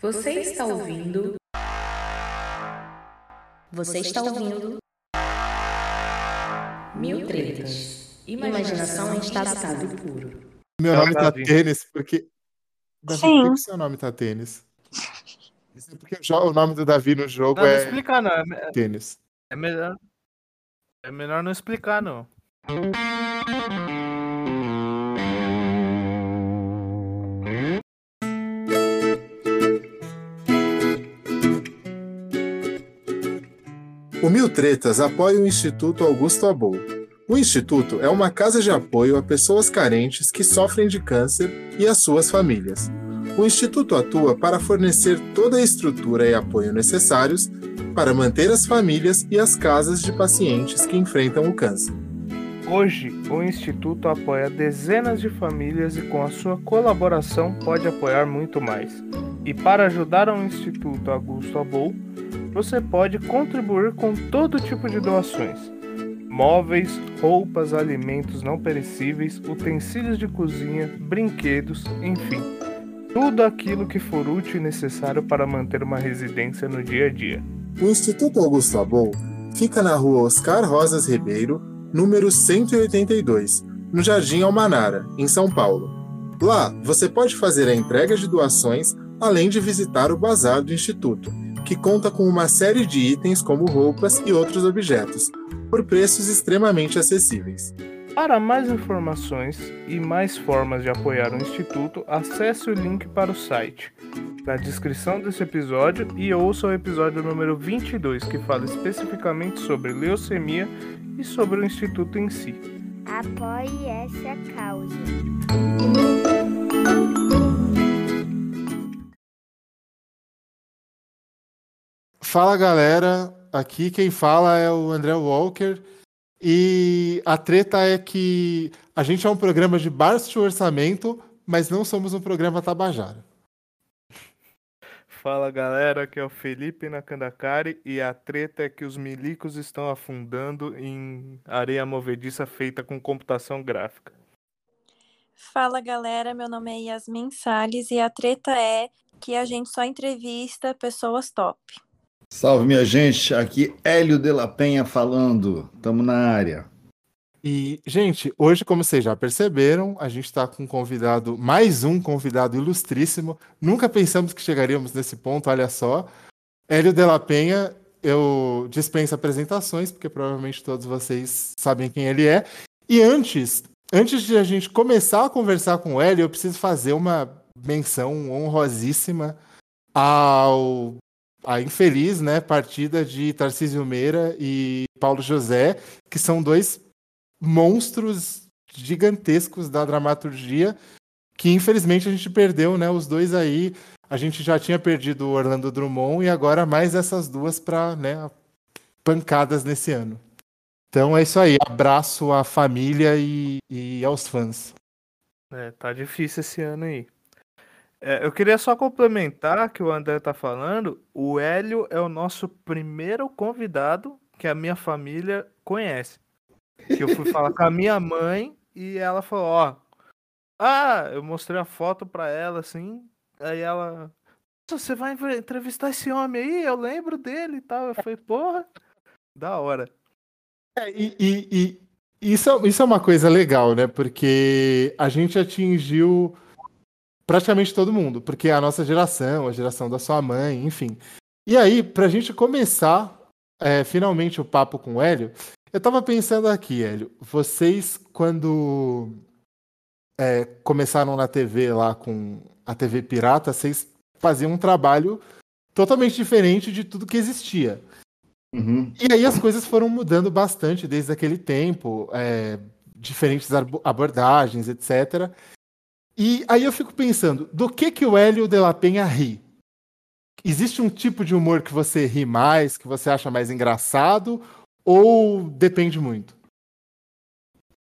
Você está ouvindo? Você está ouvindo? Mil tretas. Imaginação em estado puro. Meu nome tá tênis, porque. Davi, Sim. por que seu nome tá tênis? Isso é porque o nome do Davi no jogo Não, não é explicar, não. É, tênis. é melhor. É melhor não explicar, não. Mil Tretas apoia o Instituto Augusto Abou. O Instituto é uma casa de apoio a pessoas carentes que sofrem de câncer e às suas famílias. O Instituto atua para fornecer toda a estrutura e apoio necessários para manter as famílias e as casas de pacientes que enfrentam o câncer. Hoje, o Instituto apoia dezenas de famílias e, com a sua colaboração, pode apoiar muito mais. E para ajudar o Instituto Augusto Abou, você pode contribuir com todo tipo de doações: móveis, roupas, alimentos não perecíveis, utensílios de cozinha, brinquedos, enfim. Tudo aquilo que for útil e necessário para manter uma residência no dia a dia. O Instituto Augusto Abou fica na rua Oscar Rosas Ribeiro, número 182, no Jardim Almanara, em São Paulo. Lá, você pode fazer a entrega de doações, além de visitar o bazar do Instituto, que conta com uma série de itens como roupas e outros objetos, por preços extremamente acessíveis. Para mais informações e mais formas de apoiar o Instituto, acesse o link para o site na descrição desse episódio e ouça o episódio número 22, que fala especificamente sobre leucemia e sobre o Instituto em si. Apoie essa causa. Fala galera, aqui quem fala é o André Walker e a treta é que a gente é um programa de baixo orçamento, mas não somos um programa tabajara. Fala galera, aqui é o Felipe Nakandakari e a treta é que os milicos estão afundando em areia movediça feita com computação gráfica. Fala galera, meu nome é Yasmin Salles e a treta é que a gente só entrevista pessoas top. Salve, minha gente. Aqui Hélio de la Penha falando. Tamo na área. E, gente, hoje, como vocês já perceberam, a gente está com um convidado, mais um convidado ilustríssimo. Nunca pensamos que chegaríamos nesse ponto, olha só. Hélio de la Penha, eu dispenso apresentações, porque provavelmente todos vocês sabem quem ele é. E antes, antes de a gente começar a conversar com o Hélio, eu preciso fazer uma menção honrosíssima ao a infeliz né, partida de Tarcísio Meira e Paulo José, que são dois monstros gigantescos da dramaturgia, que infelizmente a gente perdeu, né? Os dois aí, a gente já tinha perdido o Orlando Drummond e agora mais essas duas para né, pancadas nesse ano. Então é isso aí, abraço à família e, e aos fãs. É, tá difícil esse ano aí. É, eu queria só complementar que o André tá falando. O Hélio é o nosso primeiro convidado que a minha família conhece. Que eu fui falar com a minha mãe e ela falou, ó. Ah, eu mostrei a foto pra ela, assim. Aí ela. "Nossa, Você vai entre- entrevistar esse homem aí? Eu lembro dele e tal. Eu falei, porra, da hora. É, e, e- e isso, é- isso é uma coisa legal, né? Porque a gente atingiu praticamente todo mundo, porque é a nossa geração, a geração da sua mãe, enfim. E aí, pra gente começar é, finalmente o papo com o Hélio, eu tava pensando aqui, Hélio, vocês quando é, começaram na TV lá com a TV Pirata, vocês faziam um trabalho totalmente diferente de tudo que existia. Uhum. E aí as coisas foram mudando bastante desde aquele tempo, é, diferentes abordagens, etc. E aí eu fico pensando, do que que o Hélio de la Penha ri? Existe um tipo de humor que você ri mais, que você acha mais engraçado, ou depende muito?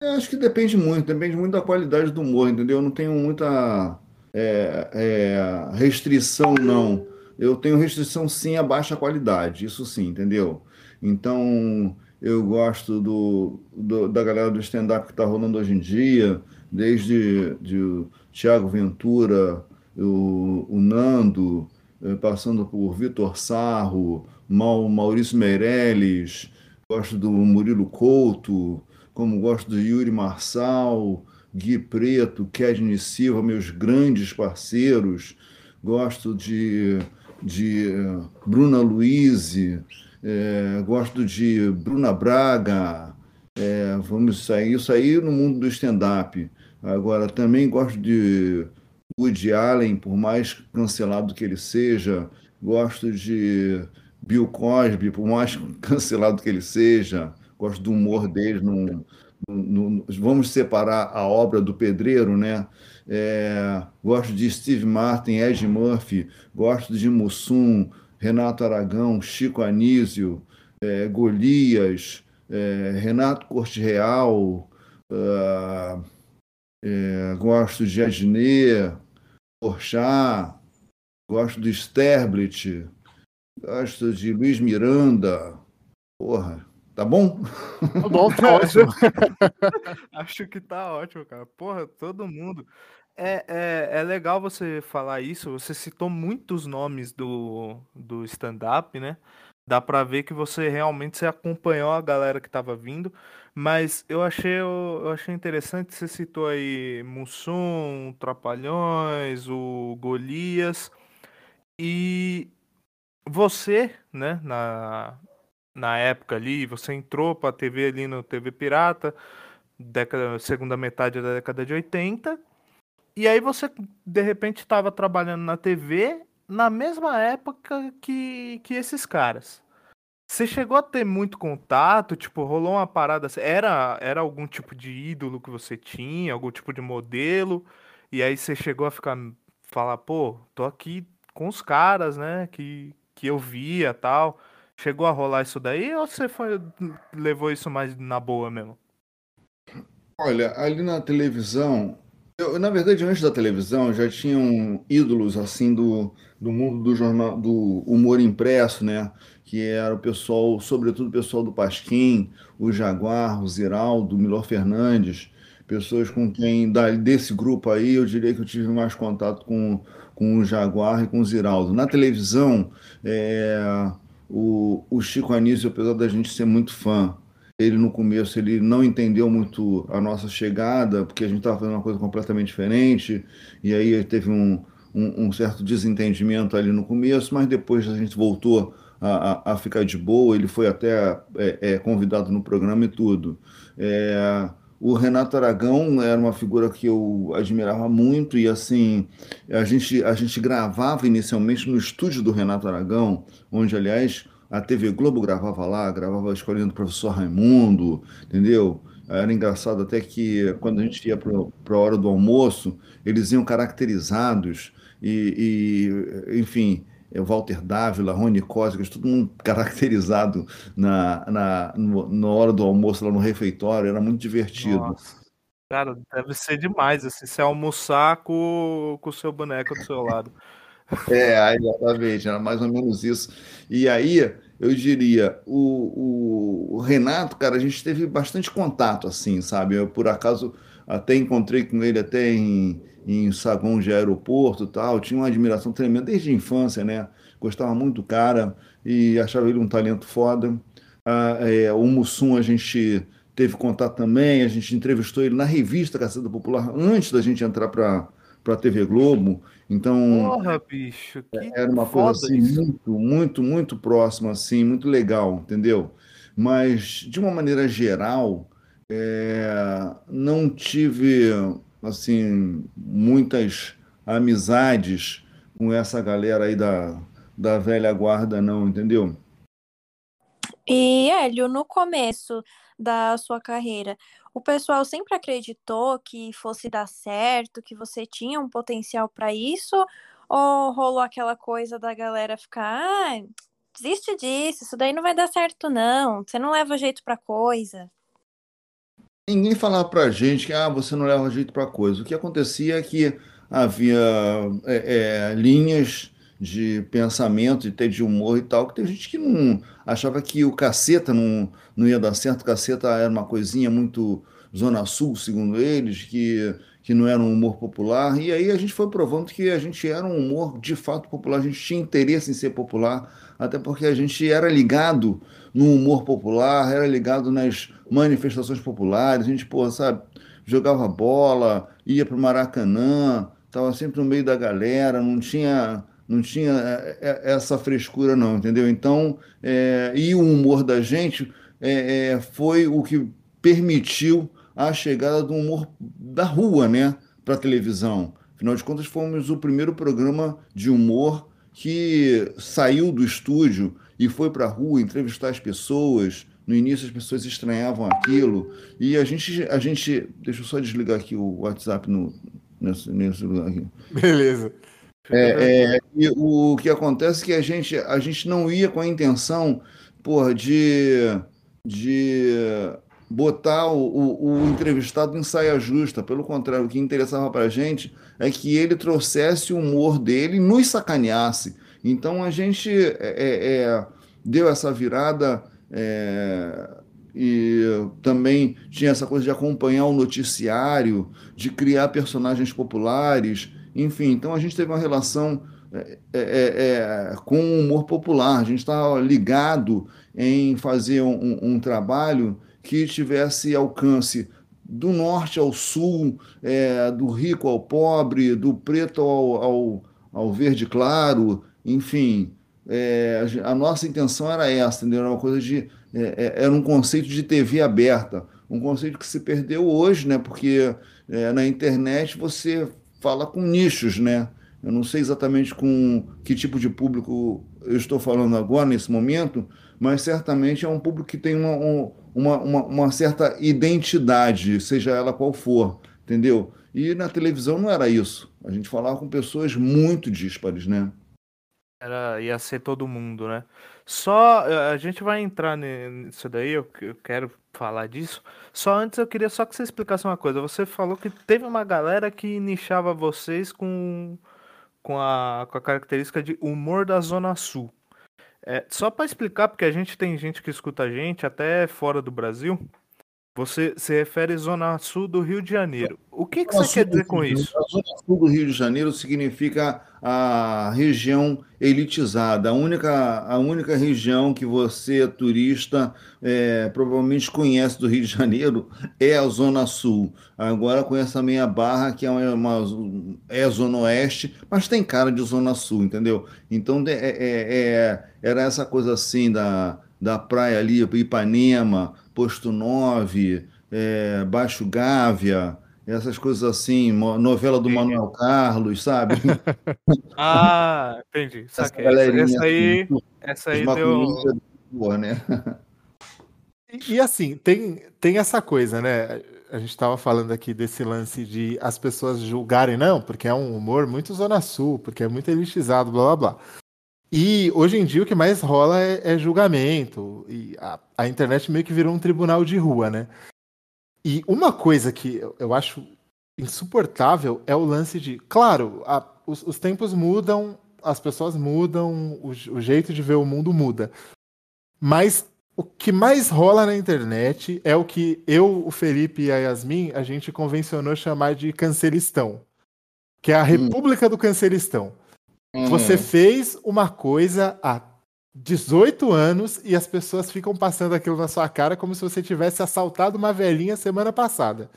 Eu acho que depende muito, depende muito da qualidade do humor, entendeu? Eu não tenho muita é, é, restrição, não. Eu tenho restrição sim a baixa qualidade, isso sim, entendeu? Então, eu gosto do, do- da galera do stand-up que está rolando hoje em dia, desde de o Thiago Ventura, o, o Nando, eh, passando por Vitor Sarro, Maurício Meirelles, gosto do Murilo Couto, como gosto do Yuri Marçal, Gui Preto, Kedney Silva, meus grandes parceiros, gosto de, de eh, Bruna Luiz, é, gosto de Bruna Braga, é, vamos sair, isso aí no mundo do stand-up. Agora, também gosto de Woody Allen, por mais cancelado que ele seja, gosto de Bill Cosby, por mais cancelado que ele seja, gosto do humor dele. Vamos separar a obra do pedreiro, né? É, gosto de Steve Martin, Ed Murphy, gosto de Mussum, Renato Aragão, Chico Anísio, é, Golias, é, Renato Corte Real, uh, é, gosto de Adnet, Porchat, gosto do Sterblit, gosto de Luiz Miranda. Porra, tá bom? Tá bom, tá ótimo. Acho que tá ótimo, cara. Porra, todo mundo. É, é, é legal você falar isso. Você citou muitos nomes do, do stand-up, né? Dá pra ver que você realmente se acompanhou a galera que tava vindo. Mas eu achei, eu, achei interessante, você citou aí Mussum, Trapalhões, o Golias. E você, né, na, na época ali, você entrou pra TV ali no TV Pirata, década, segunda metade da década de 80. E aí você, de repente, estava trabalhando na TV na mesma época que, que esses caras. Você chegou a ter muito contato? Tipo, rolou uma parada assim? Era, era algum tipo de ídolo que você tinha? Algum tipo de modelo? E aí você chegou a ficar... Falar, pô, tô aqui com os caras, né? Que, que eu via tal. Chegou a rolar isso daí? Ou você foi, levou isso mais na boa mesmo? Olha, ali na televisão, eu, na verdade, antes da televisão, já tinham ídolos assim do, do mundo do jornal, do humor impresso, né? Que era o pessoal, sobretudo o pessoal do Pasquim, o Jaguar, o Ziraldo, o Milor Fernandes, pessoas com quem, desse grupo aí, eu diria que eu tive mais contato com, com o Jaguar e com o Ziraldo. Na televisão, é, o, o Chico Anísio, apesar da gente ser muito fã, ele no começo ele não entendeu muito a nossa chegada, porque a gente estava fazendo uma coisa completamente diferente, e aí teve um, um, um, certo desentendimento ali no começo, mas depois a gente voltou a, a, ficar de boa, ele foi até é, é, convidado no programa e tudo. É, o Renato Aragão era uma figura que eu admirava muito e assim a gente a gente gravava inicialmente no estúdio do Renato Aragão, onde aliás a TV Globo gravava lá, gravava a escolinha do professor Raimundo, entendeu? Era engraçado até que quando a gente ia para a hora do almoço, eles iam caracterizados e, e enfim, Walter Dávila, Rony Cósicas, todo mundo caracterizado na, na, no, na hora do almoço lá no refeitório, era muito divertido. Nossa. Cara, deve ser demais, assim, você almoçar com, com o seu boneco do seu lado. É, exatamente, era mais ou menos isso. E aí, eu diria, o, o, o, Renato, cara, a gente teve bastante contato, assim, sabe? Eu, por acaso, até encontrei com ele até em, em saguão de aeroporto tal, tinha uma admiração tremenda desde a infância, né? Gostava muito do cara e achava ele um talento foda. Ah, é, o Mussum a gente teve contato também, a gente entrevistou ele na revista Caceta Popular antes da gente entrar para para a TV Globo. Então, Porra, bicho, era uma coisa assim, isso. muito, muito, muito próxima, assim, muito legal, entendeu? Mas, de uma maneira geral, é, não tive assim muitas amizades com essa galera aí da, da velha guarda, não, entendeu? E, Hélio, no começo da sua carreira, o pessoal sempre acreditou que fosse dar certo, que você tinha um potencial para isso? Ou rolou aquela coisa da galera ficar, ah, desiste disso, isso daí não vai dar certo não, você não leva jeito para coisa? Ninguém falava pra gente que ah, você não leva jeito para coisa. O que acontecia é que havia é, é, linhas de pensamento, de de humor e tal, que tem gente que não achava que o caceta não, não ia dar certo, o caceta era uma coisinha muito Zona Sul, segundo eles, que, que não era um humor popular, e aí a gente foi provando que a gente era um humor de fato popular, a gente tinha interesse em ser popular, até porque a gente era ligado no humor popular, era ligado nas manifestações populares, a gente, pô, sabe, jogava bola, ia para o Maracanã, estava sempre no meio da galera, não tinha não tinha é, é, essa frescura não, entendeu? Então, é, e o humor da gente é, é, foi o que permitiu a chegada do humor da rua, né, para a televisão. Afinal de contas, fomos o primeiro programa de humor que saiu do estúdio e foi para a rua entrevistar as pessoas. No início as pessoas estranhavam aquilo e a gente, a gente, deixa eu só desligar aqui o WhatsApp no nesse, nesse lugar aqui. Beleza. É, é, o que acontece é que a gente, a gente não ia com a intenção porra, de, de botar o, o, o entrevistado em saia justa. Pelo contrário, o que interessava para a gente é que ele trouxesse o humor dele e nos sacaneasse. Então a gente é, é, é deu essa virada é, e também tinha essa coisa de acompanhar o noticiário, de criar personagens populares, enfim. Então a gente teve uma relação é, é, com o humor popular, a gente estava ligado em fazer um, um, trabalho que tivesse alcance do norte ao sul, é, do rico ao pobre, do preto ao, ao, ao verde claro, enfim. É, a nossa intenção era essa, entendeu? Era uma coisa de é, é, era um conceito de TV aberta, um conceito que se perdeu hoje, né? Porque é, na internet você fala com nichos, né? Eu não sei exatamente com que tipo de público eu estou falando agora, nesse momento, mas certamente é um público que tem uma, uma, uma, uma certa identidade, seja ela qual for, entendeu? E na televisão não era isso. A gente falava com pessoas muito díspares, né? Era, ia ser todo mundo, né? Só a gente vai entrar nisso daí, eu, eu quero falar disso. Só antes eu queria só que você explicasse uma coisa. Você falou que teve uma galera que nichava vocês com, com, a, com a característica de humor da Zona Sul. É, só para explicar, porque a gente tem gente que escuta a gente até fora do Brasil. Você se refere à Zona Sul do Rio de Janeiro. O que, que você quer dizer com isso? A Zona Sul do Rio de Janeiro significa a região elitizada, a única, a única região que você, turista, é, provavelmente conhece do Rio de Janeiro é a Zona Sul. Agora conhece também a Barra, que é, uma, uma é a Zona Oeste, mas tem cara de Zona Sul, entendeu? Então é, é, é era essa coisa assim da, da praia ali, Ipanema Posto 9, é, Baixo Gávea, essas coisas assim, novela do Manuel Carlos, sabe? ah, entendi. Essa, essa aí, assim, essa aí deu... Boa, né? E, e, assim, tem, tem essa coisa, né? A gente estava falando aqui desse lance de as pessoas julgarem, não, porque é um humor muito Zona Sul, porque é muito elitizado, blá blá blá. E hoje em dia o que mais rola é, é julgamento. E a, a, internet meio que virou um tribunal de rua, né? E uma coisa que eu, eu acho insuportável é o lance de. Claro, a, os, os, tempos mudam, as pessoas mudam, o, o jeito de ver o mundo muda. Mas o que mais rola na internet é o que eu, o Felipe e a Yasmin, a gente convencionou chamar de cancelistão. Que é a hum. República do Cancelistão. Você uhum. fez uma coisa há 18 anos e as pessoas ficam passando aquilo na sua cara como se você tivesse assaltado uma velhinha semana passada.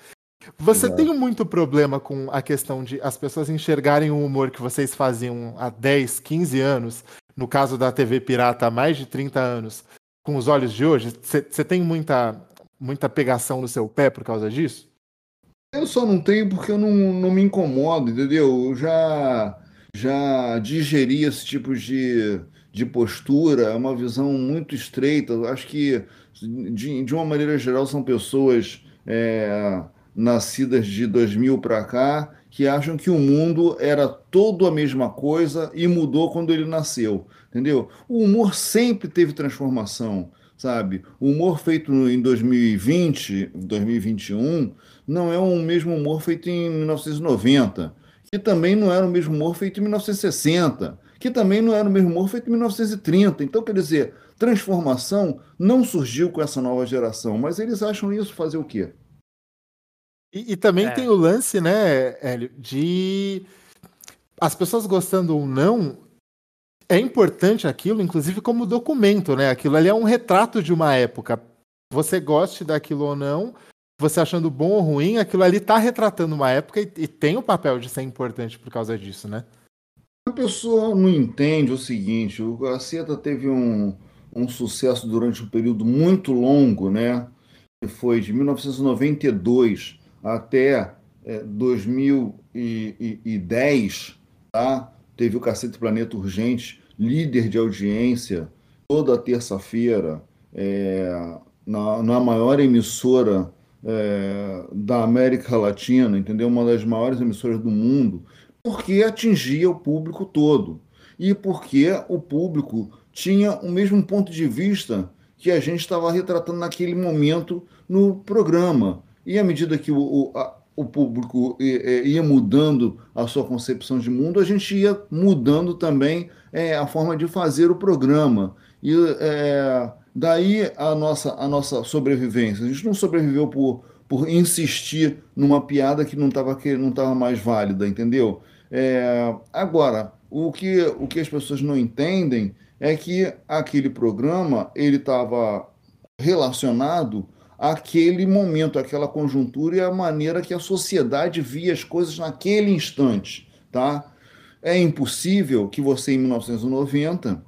Você Exato. tem muito problema com a questão de as pessoas enxergarem o humor que vocês faziam há 10, 15 anos, no caso da TV Pirata há mais de 30 anos, com os olhos de hoje? Você tem muita, muita pegação no seu pé por causa disso? Eu só não tenho porque eu não, não me incomodo, entendeu? Eu já já digeri esse tipo de, de postura, é uma visão muito estreita. Acho que, de, de uma maneira geral, são pessoas é, nascidas de 2000 para cá que acham que o mundo era todo a mesma coisa e mudou quando ele nasceu, entendeu? O humor sempre teve transformação, sabe? O humor feito em 2020, 2021, não é o mesmo humor feito em 1990 que também não era o mesmo humor feito em 1960, que também não era o mesmo humor feito em 1930. Então, quer dizer, transformação não surgiu com essa nova geração, mas eles acham isso fazer o quê? E, e também É. tem o lance, né, Hélio, de as pessoas gostando ou não, é importante aquilo, inclusive como documento, né? Aquilo ali é um retrato de uma época. Você goste daquilo ou não, você achando bom ou ruim, aquilo ali tá retratando uma época e, e tem o papel de ser importante por causa disso, né? A pessoa não entende o seguinte: o Gaceta teve um, um sucesso durante um período muito longo, né? Que foi de 1992 até é, 2010, tá? Teve o Cacete Planeta Urgente, líder de audiência, toda terça-feira, é, na, na maior emissora é, da América Latina, entendeu? Uma das maiores emissoras do mundo porque atingia o público todo e porque o público tinha o mesmo ponto de vista que a gente estava retratando naquele momento no programa. E à medida que o, o, a, o público ia, ia mudando a sua concepção de mundo, a gente ia mudando também é, a forma de fazer o programa. E é, daí a nossa, a nossa sobrevivência. A gente não sobreviveu por, por insistir numa piada que não estava não mais válida, entendeu? É, agora, o que, o que as pessoas não entendem é que aquele programa ele estava relacionado àquele momento, àquela conjuntura e à maneira que a sociedade via as coisas naquele instante, tá? É impossível que você, em 1990,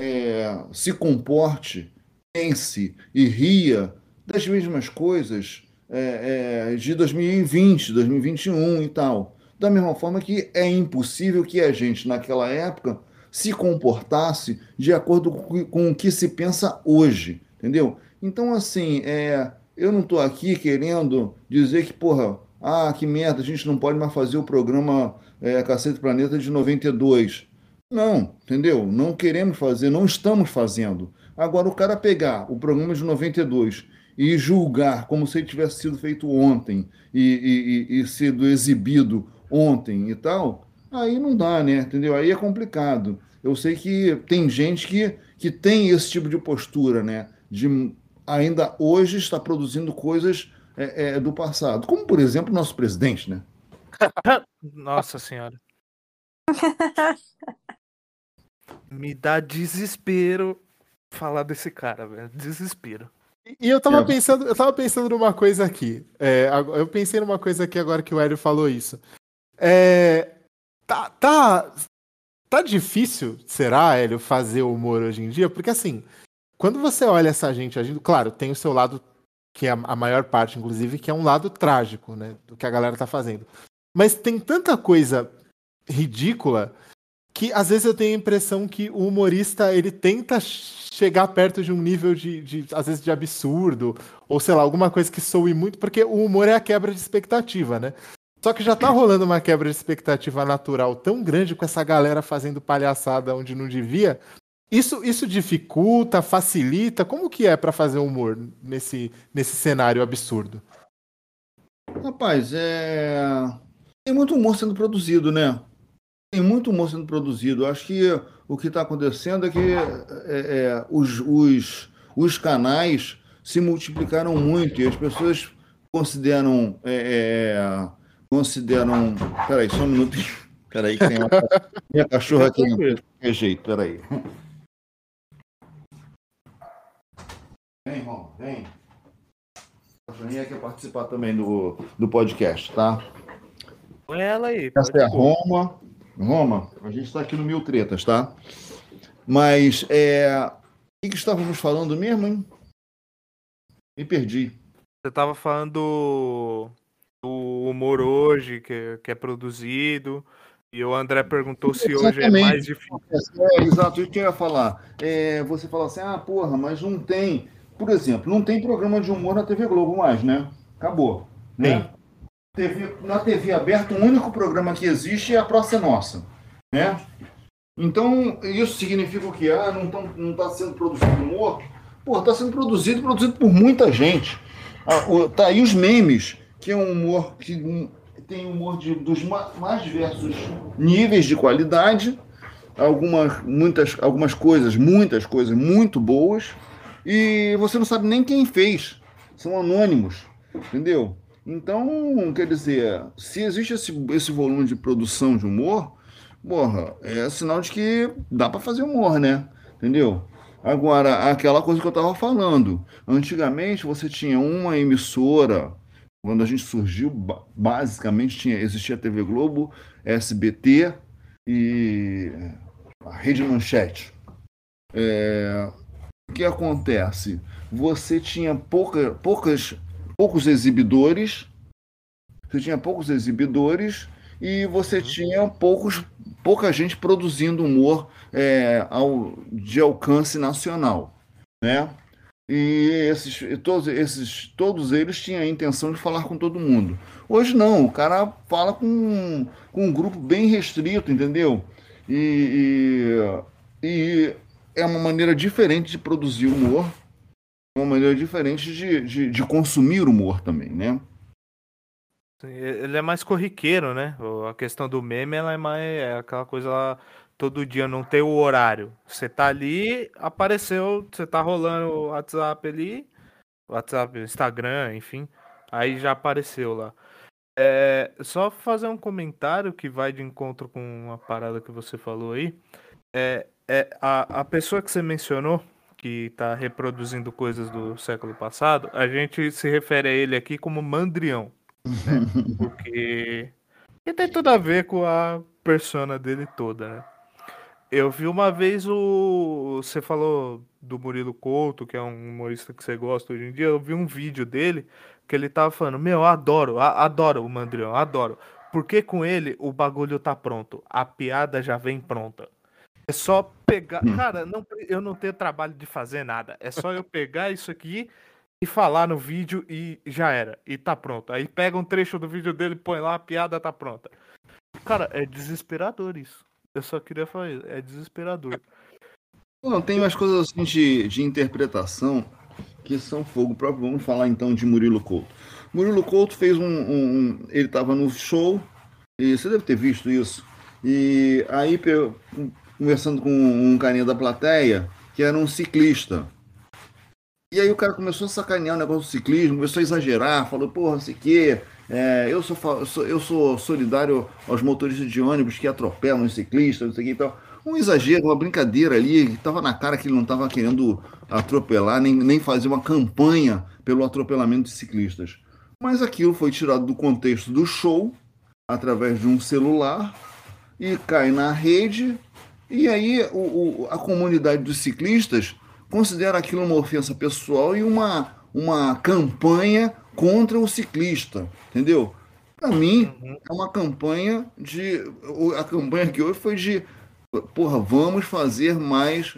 é, se comporte, pense e ria das mesmas coisas é, é, de 2020, 2021 e tal. Da mesma forma que é impossível que a gente, naquela época, se comportasse de acordo com o que se pensa hoje, entendeu? Então, assim, é, eu não estou aqui querendo dizer que, porra, ah, que merda, a gente não pode mais fazer o programa é, Cacete Planeta de 92. Não, entendeu? Não queremos fazer, não estamos fazendo. Agora, o cara pegar o programa de 92 e julgar como se ele tivesse sido feito ontem e, e, e sido exibido ontem e tal, aí não dá, né? Entendeu? Aí é complicado. Eu sei que tem gente que, que tem esse tipo de postura, né? De ainda hoje está produzindo coisas é, é, do passado. Como, por exemplo, o nosso presidente, né? Nossa senhora. Me dá desespero falar desse cara, velho. Desespero. E eu tava pensando, eu tava pensando numa coisa aqui. É, eu pensei numa coisa aqui agora que o Hélio falou isso. É, tá, tá, tá difícil, será, Hélio, fazer humor hoje em dia? Porque assim, quando você olha essa gente agindo, claro, tem o seu lado, que é a a maior parte, inclusive, que é um lado trágico, né? Do que a galera tá fazendo. Mas tem tanta coisa ridícula que às vezes eu tenho a impressão que o humorista ele tenta chegar perto de um nível de, de, às vezes de absurdo ou sei lá alguma coisa que soe muito porque o humor é a quebra de expectativa né? Só que já tá rolando uma quebra de expectativa natural tão grande com essa galera fazendo palhaçada onde não devia. Isso isso dificulta facilita? Como que é pra fazer humor nesse nesse cenário absurdo? Rapaz, é... tem muito humor sendo produzido, né? Tem muito humor sendo produzido. Eu Acho que o que está acontecendo é que é, é, os, os, os canais se multiplicaram muito e as pessoas consideram. é, é, consideram. Peraí, só um minuto. Peraí, que tem uma minha cachorra aqui qualquer jeito. Peraí. Vem, Roma, vem. A cachorrinha quer participar também do, do podcast, tá? Põe ela aí. Essa é a. Roma. Roma, a gente está aqui no Mil Tretas, tá? Mas é, o que, que estávamos falando mesmo, hein? Me perdi. Você tava falando do, humor hoje, que, que é produzido. E o André perguntou se hoje é Exatamente. mais difícil. É, exato, que eu ia falar. É, você fala assim, ah, porra, mas não tem. Por exemplo, não tem programa de humor na TV Globo mais, né? Acabou. Né? TV, na TV aberta, o único programa que existe é a Praça Nossa. Né? Então, isso significa o quê? Ah, não, tão, não tá sendo produzido humor? Pô, tá sendo produzido produzido por muita gente. Ah, o- tá aí os memes, que é um humor que hum, tem humor de, dos ma- mais diversos níveis de qualidade, algumas, muitas, algumas coisas, muitas coisas muito boas, e você não sabe nem quem fez. São anônimos, entendeu? Então, quer dizer, se existe esse, esse volume de produção de humor, porra, é sinal de que dá para fazer humor, né? Entendeu? Agora, aquela coisa que eu estava falando. Antigamente você tinha uma emissora, quando a gente surgiu, basicamente tinha, existia a TV Globo, SBT e a Rede Manchete. É, o que acontece? Você tinha pouca, poucas, poucos exibidores, você tinha poucos exibidores e você uhum. tinha poucos, pouca gente produzindo humor é, ao, de alcance nacional, né? E esses, todos, esses, todos eles tinham a intenção de falar com todo mundo. Hoje não, o cara fala com, com um grupo bem restrito, entendeu? E, e, e é uma maneira diferente de produzir humor, uma maneira diferente de, de, de consumir humor também, né? Ele é mais corriqueiro, né? A questão do meme, ela é mais é aquela coisa lá, todo dia não tem o horário. Você tá ali, apareceu, você tá rolando o WhatsApp ali, WhatsApp, Instagram, enfim, aí já apareceu lá. É, só fazer um comentário que vai de encontro com uma parada que você falou aí. É, é a, a pessoa que você mencionou, que está reproduzindo coisas do século passado, a gente se refere a ele aqui como mandrião. Né? Porque e tem tudo a ver com a persona dele toda, né? Eu vi uma vez o. Você falou do Murilo Couto, que é um humorista que você gosta hoje em dia. Eu vi um vídeo dele que ele tava falando: Meu, eu adoro, adoro o Mandrião, adoro. Porque com ele o bagulho tá pronto. A piada já vem pronta. É só pegar. Hum. Cara, não, eu não tenho trabalho de fazer nada. É só eu pegar isso aqui e falar no vídeo e já era. E tá pronto. Aí pega um trecho do vídeo dele, põe lá, a piada tá pronta. Cara, é desesperador isso. Eu só queria falar isso. É desesperador. Não, tem umas coisas assim de, de interpretação que são fogo próprio. Vamos falar então de Murilo Couto. Murilo Couto fez um. um, um ele estava no show, e você deve ter visto isso. E aí, conversando com um carinha da plateia, que era um ciclista. E aí o cara começou a sacanear o negócio do ciclismo, começou a exagerar, falou, porra, sei que, é, eu, sou, eu sou solidário aos motoristas de ônibus que atropelam os ciclistas, não sei o que e tal. Um exagero, uma brincadeira ali, que estava na cara que ele não estava querendo atropelar, nem, nem fazer uma campanha pelo atropelamento de ciclistas. Mas aquilo foi tirado do contexto do show, através de um celular, e cai na rede, e aí o, o, a comunidade dos ciclistas considera aquilo uma ofensa pessoal e uma, uma campanha contra o ciclista, entendeu? Para mim, é uma campanha de. A campanha que hoje foi de. Porra, vamos fazer mais.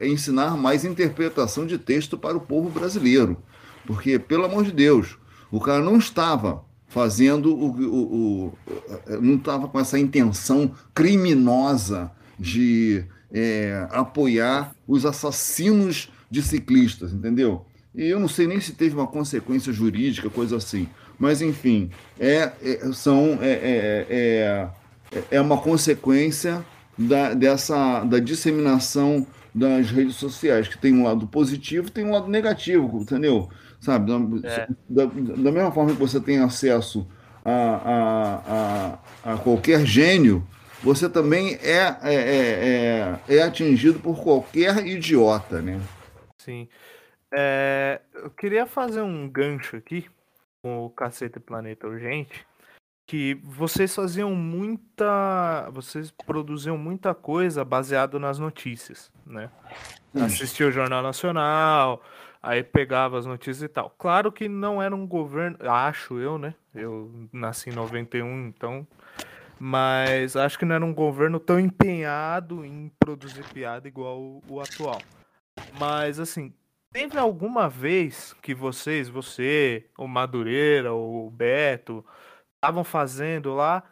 ensinar mais interpretação de texto para o povo brasileiro. Porque, pelo amor de Deus, o cara não estava fazendo o. o, o não estava com essa intenção criminosa de é, apoiar os assassinos de ciclistas, entendeu? E eu não sei nem se teve uma consequência jurídica, coisa assim. Mas, enfim, é, é são, é, é, é, é uma consequência da, dessa, da disseminação das redes sociais, que tem um lado positivo tem um lado negativo, entendeu? Sabe? Da, é. da, da mesma forma que você tem acesso a, a, a, a qualquer gênio, você também é, é, é, é, é atingido por qualquer idiota, né? Sim. É, eu queria fazer um gancho aqui com o Cacete Planeta Urgente, que vocês faziam muita. Vocês produziam muita coisa baseado nas notícias, né? Assistia o Jornal Nacional, aí pegava as notícias e tal. Claro que não era um governo, acho eu, né? Eu nasci em 91, então mas acho que não era um governo tão empenhado em produzir piada igual o, o atual. Mas assim, teve alguma vez que vocês, você, o Madureira, o Beto, estavam fazendo lá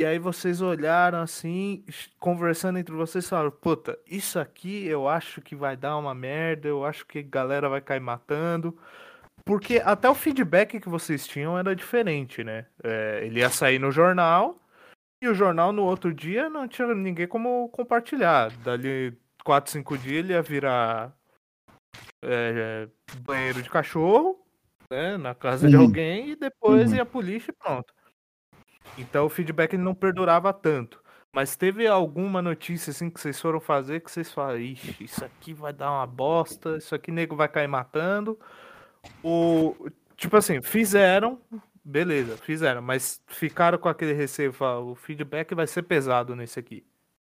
e aí vocês olharam assim, conversando entre vocês, falaram: Puta, isso aqui eu acho que vai dar uma merda, eu acho que a galera vai cair matando. Porque até o feedback que vocês tinham era diferente, né? É, ele ia sair no jornal e o jornal no outro dia não tinha ninguém como compartilhar. Dali 4, 5 dias ele ia virar é, banheiro de cachorro né, na casa de alguém e depois ia pro lixo e pronto. Então o feedback não perdurava tanto. Mas teve alguma notícia assim que vocês foram fazer que vocês falaram, ixi, isso aqui vai dar uma bosta, isso aqui nego vai cair matando. Ou, tipo assim, fizeram, beleza, fizeram, mas ficaram com aquele receio, o feedback vai ser pesado nesse aqui.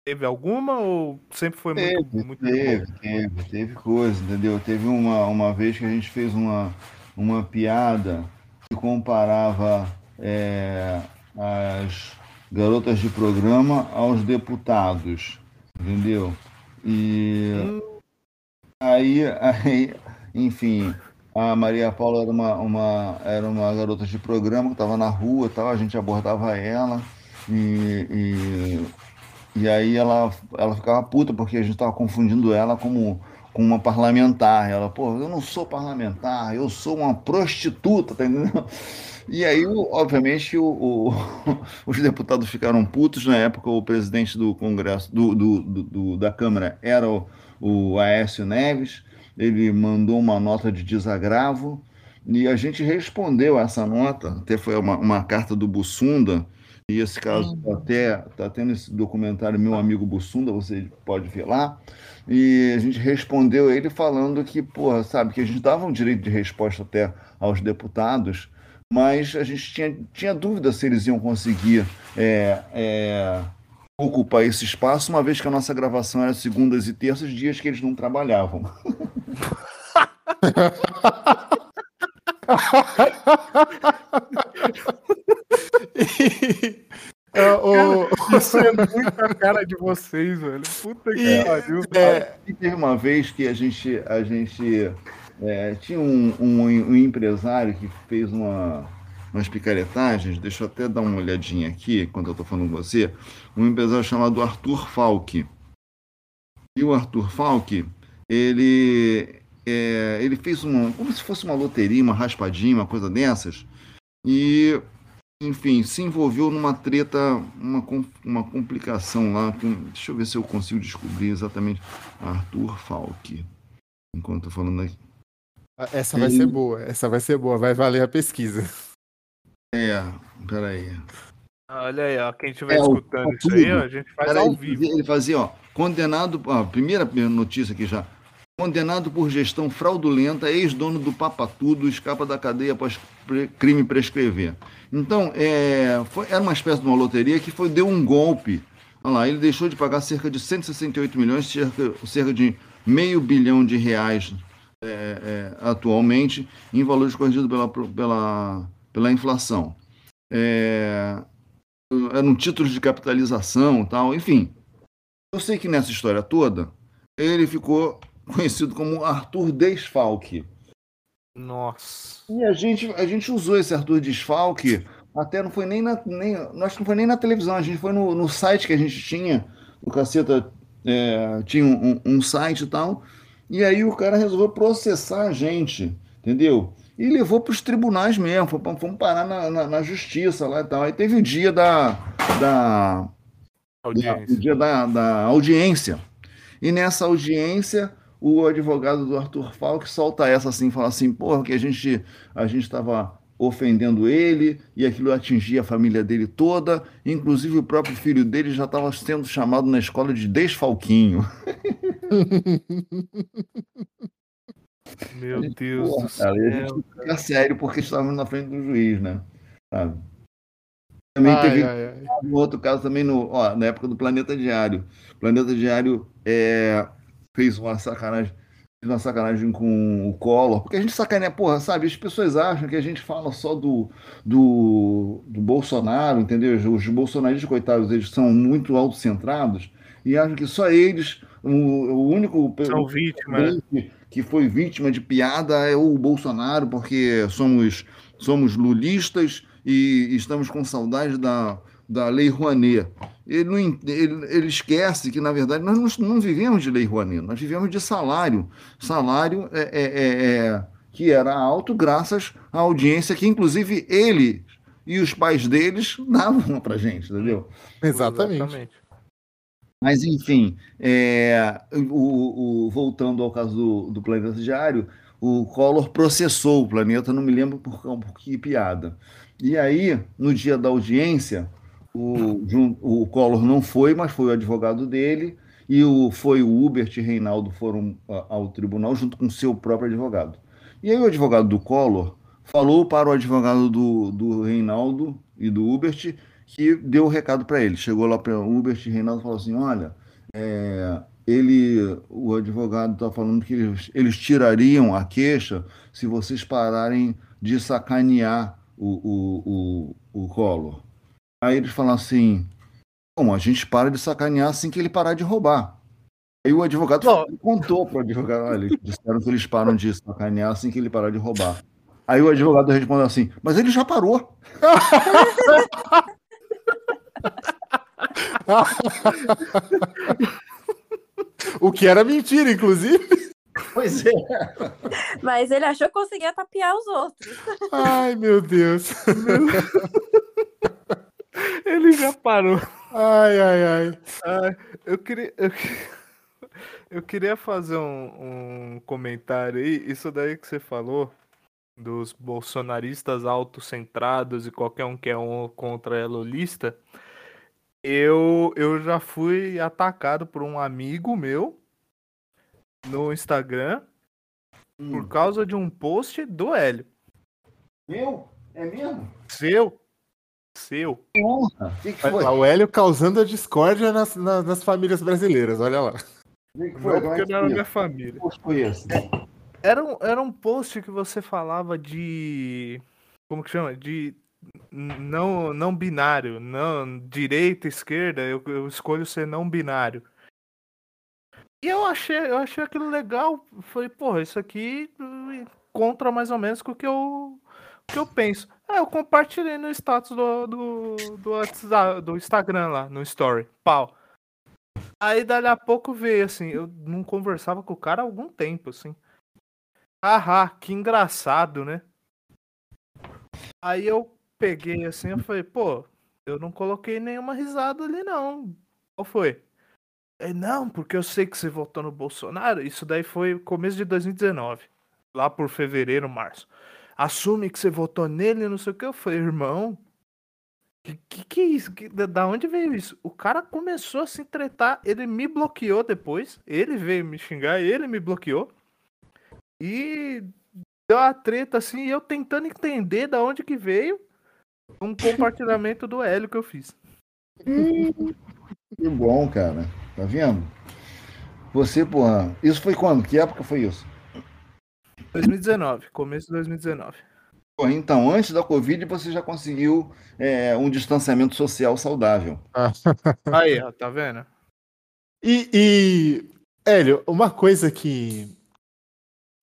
Teve alguma ou sempre foi muito, Teve, muito teve, bom? teve, teve coisa, entendeu? Teve uma, uma vez que a gente fez uma, uma piada que comparava é, as garotas de programa aos deputados, entendeu? E aí, aí enfim, a Maria Paula era uma, uma, era uma garota de programa que estava na rua, tal, a gente abordava ela e, e, e aí ela, ela ficava puta porque a gente estava confundindo ela como com uma parlamentar. Ela, pô, eu não sou parlamentar, eu sou uma prostituta, tá entendendo? E aí, obviamente, o, o- os deputados ficaram putos. Na época, o presidente do Congresso, do- do- do- da Câmara, era o, o Aécio Neves. Ele mandou uma nota de desagravo e a gente respondeu essa nota. Até foi uma, uma carta do Bussunda. E esse caso tá até está tendo esse documentário Meu Amigo Bussunda, você pode ver lá. E a gente respondeu ele falando que, porra, sabe, que a gente dava um direito de resposta até aos deputados, mas a gente tinha, tinha dúvida se eles iam conseguir é, é, ocupar esse espaço, uma vez que a nossa gravação era segundas e terças, dias que eles não trabalhavam. É, o- Isso é muita cara de vocês, velho. Puta que E- pariu. é, E teve uma vez que a gente, a gente é, tinha um, um- um empresário que fez uma, umas picaretagens, deixa eu até dar uma olhadinha aqui, enquanto eu estou falando com você, um empresário chamado Arthur Falck. E o Arthur Falck, ele, é, ele fez uma, como se fosse uma loteria, uma raspadinha, uma coisa dessas, e, enfim, se envolveu numa treta, uma, uma complicação lá, com, deixa eu ver se eu consigo descobrir exatamente, Arthur Falck, enquanto eu tô falando aqui. essa vai ser boa, essa vai ser boa, vai valer a pesquisa. É, peraí. Olha aí, ó. Quem estiver É, o- escutando isso aí, ó, a gente faz Peraí, ao ele vivo. fazia- Ele fazia, ó, condenado, ó, primeira notícia aqui já. Condenado por gestão fraudulenta, ex-dono do Papa Tudo escapa da cadeia após pre- crime prescrever. Então, é, foi- era uma espécie de uma loteria que foi, deu um golpe. Olha lá, ele deixou de pagar cerca de 168 milhões, cerca, cerca de meio bilhão de reais é, é, atualmente, em valores corrigidos pela, pela, pela inflação. É, eram títulos de capitalização e tal, enfim. Eu sei que nessa história toda, ele ficou conhecido como Arthur Desfalque. Nossa. E a gente, a gente usou esse Arthur Desfalque, até não foi nem na. Nem, nós não foi nem na televisão, a gente foi no, no site que a gente tinha, o Caceta é, tinha um, um site e tal, e aí o cara resolveu processar a gente, entendeu? E levou para os tribunais mesmo, fomos parar na, na, na justiça lá e tal. Aí teve o dia da, da, o Audiência. dia da, da audiência. E nessa audiência, o advogado do Arthur Falk solta essa assim, fala assim, porra, que a gente a gente estava ofendendo ele e aquilo atingia a família dele toda, inclusive o próprio filho dele já estava sendo chamado na escola de desfalquinho. Meu Deus Porra, do cara, e a céu. gente fica sério porque estávamos na frente do juiz, né? Sabe? Também Ai, teve ai, ai. um outro caso também no, ó, na época do Planeta Diário. O Planeta Diário é, fez uma sacanagem, uma sacanagem com o Collor, porque a gente sacaneia, porra, sabe? As pessoas acham que a gente fala só do, do, do Bolsonaro, entendeu? Os bolsonaristas, coitados, eles são muito autocentrados e acham que só eles, o, o único São vítimas. Que foi vítima de piada é o Bolsonaro, porque somos, somos lulistas e estamos com saudade da, da Lei Rouanet. Ele, não ele, ele esquece que, na verdade, nós não, não vivemos de Lei Rouanet, nós vivemos de salário. Salário é, é- é- é- que era alto graças à audiência que, inclusive, ele e os pais deles davam para gente, entendeu? Exatamente. Mas, enfim, é, o, o- voltando ao caso do, do Planeta Diário, o Collor processou o planeta, não me lembro por, por que piada. E aí, no dia da audiência, o, o Collor não foi, mas foi o advogado dele, e o, foi o Hubert e Reinaldo foram ao tribunal junto com seu próprio advogado. E aí o advogado do Collor falou para o advogado do, do Reinaldo e do Hubert que deu o recado para ele. Chegou lá para o Hubert e Reinaldo e falou assim: olha, é, ele, o advogado está falando que eles, eles, tirariam a queixa se vocês pararem de sacanear o, o, o, o Collor. Aí eles falam assim: Bom, a gente para de sacanear assim que ele parar de roubar. Aí o advogado contou para o advogado: olha, eles disseram que eles param de sacanear assim que ele parar de roubar. Aí o advogado respondeu assim: Mas ele já parou. o que era mentira, inclusive. Pois é. Mas ele achou que conseguia tapear os outros. Ai, meu Deus. Ele já parou. Ai, ai, ai. ai eu, queria, eu, eu, queria fazer um, um comentário aí. Isso daí que você falou dos bolsonaristas autocentrados e qualquer um que é um contra a lulista. Eu, eu já fui atacado por um amigo meu no Instagram hum. por causa de um post do Hélio. Meu? É mesmo? Seu. Seu. Que honra. Que que foi? O Hélio causando a discórdia nas, nas, nas famílias brasileiras, olha lá. Que que foi? Não, porque não era minha família. esse? Era um, era um post que você falava de. Como que chama? De não, não binário. Não, direita, esquerda, eu, eu escolho ser não binário. E eu achei, eu achei aquilo legal. Falei, porra, isso aqui contra mais ou menos com o que eu, que eu penso. É, eu compartilhei no status do, do, do, WhatsApp, do Instagram lá, no Story. Pau. Aí dali a pouco veio, assim, eu não conversava com o cara há algum tempo, assim. Ahá, que engraçado, né? Aí eu peguei assim, eu falei, pô, eu não coloquei nenhuma risada ali, não. Qual foi? É, não, porque eu sei que você votou no Bolsonaro. Isso daí foi começo de 2019. Lá por fevereiro, março. Assume que você votou nele, não sei o que. Eu falei, irmão, que, que, é isso? Que, da onde veio isso? O cara começou a se tretar, ele me bloqueou depois. Ele veio me xingar, ele me bloqueou. E deu a treta assim, eu tentando entender da onde que veio um compartilhamento do Hélio que eu fiz. Que bom, cara. Tá vendo? Você, porra. Isso foi quando? Que época foi isso? 2019, começo de 2019. Porra, então, antes da Covid, você já conseguiu é, um distanciamento social saudável. Aí, ó, tá vendo? E, e, Hélio, uma coisa que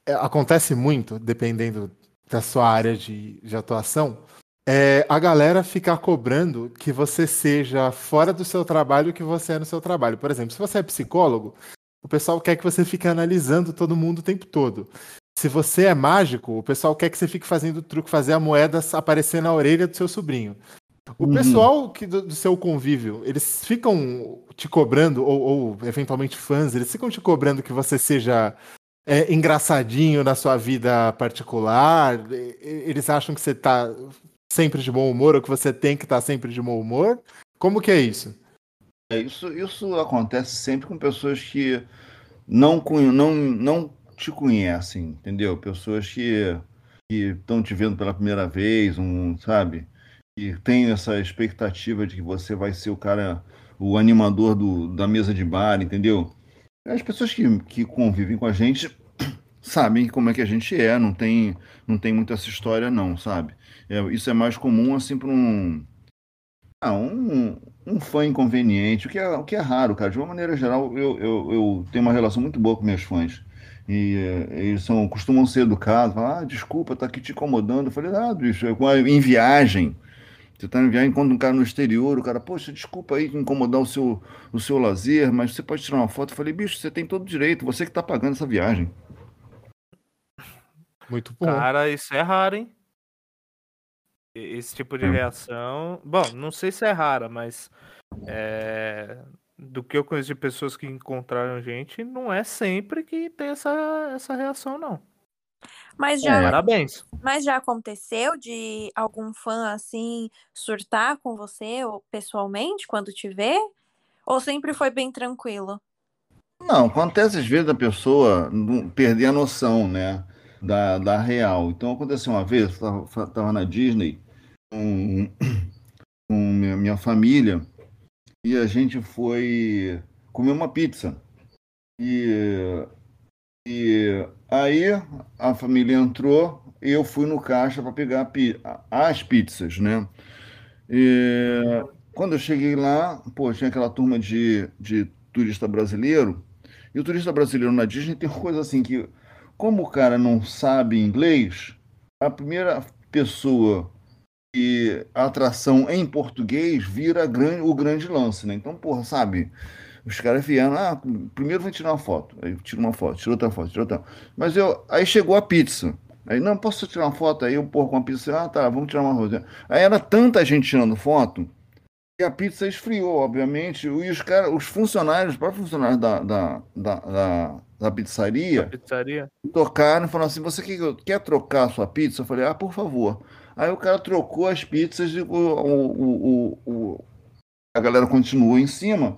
é, acontece muito, dependendo da sua área de, de atuação, é a galera ficar cobrando que você seja fora do seu trabalho o que você é no seu trabalho. Por exemplo, se você é psicólogo, o pessoal quer que você fique analisando todo mundo o tempo todo. Se você é mágico, o pessoal quer que você fique fazendo truque, fazer a moeda aparecer na orelha do seu sobrinho. O uhum. pessoal que do, do, seu convívio, eles ficam te cobrando, ou, ou, eventualmente fãs, eles ficam te cobrando que você seja é, engraçadinho na sua vida particular? Eles acham que você tá sempre de bom humor ou que você tem que estar tá sempre de bom humor? Como que é isso? É, isso, isso acontece sempre com pessoas que não, não, não te conhecem, entendeu? Pessoas que estão te vendo pela primeira vez, um, sabe? E tem essa expectativa de que você vai ser o cara, o animador do, da mesa de bar, entendeu? As pessoas que, que convivem com a gente sabem como é que a gente é, não tem, não tem muita essa história não, sabe? É, isso é mais comum assim para um, ah, um, um fã inconveniente, o que, é, o que é raro, cara. De uma maneira geral, eu, eu, eu tenho uma relação muito boa com meus fãs. E eh, eles são, costumam ser educados, falar, ah, desculpa, tá aqui te incomodando. Eu falei, ah, bicho, em viagem. Você está em viagem, encontra um cara no exterior, o cara, poxa, desculpa aí incomodar o seu, o seu lazer, mas você pode tirar uma foto. Eu falei, bicho, você tem todo direito, você que está pagando essa viagem. Muito bom. Cara, isso é raro, hein? Esse tipo de reação. Bom, não sei se é rara, mas é, do que eu conheço de pessoas que encontraram gente, não é sempre que tem essa, essa reação, não. Mas já, É. Parabéns. mas já aconteceu de algum fã assim surtar com você ou pessoalmente quando te vê? Ou sempre foi bem tranquilo? Não, acontece às vezes a pessoa perder a noção, né, da, da real. Então aconteceu uma vez, estava na Disney com, com minha, minha família e a gente foi comer uma pizza. E, e aí a família entrou eu fui no caixa para pegar as pizzas, né? E quando eu cheguei lá, pô, tinha aquela turma de, de turista brasileiro. E o turista brasileiro na Disney tem uma coisa assim que, como o cara não sabe inglês, a primeira pessoa que a atração em português vira gran- o grande lance, né? Então, porra, sabe? Os caras vieram, ah, primeiro vou tirar uma foto. Aí tira uma foto, tira outra foto, tira outra. Mas eu, aí chegou a pizza. Aí, não, posso tirar uma foto? Aí eu, porra, com a pizza, ah, tá, vamos tirar uma foto. Aí era tanta gente tirando foto e a pizza esfriou, obviamente, e os caras, os funcionários, os próprios funcionários da, da, da, da, da pizzaria Pizzaria. tocaram e falaram assim: você quer, quer trocar a sua pizza? Eu falei, ah, por favor. Aí o cara trocou as pizzas e o, o, o, o- a galera continuou em cima.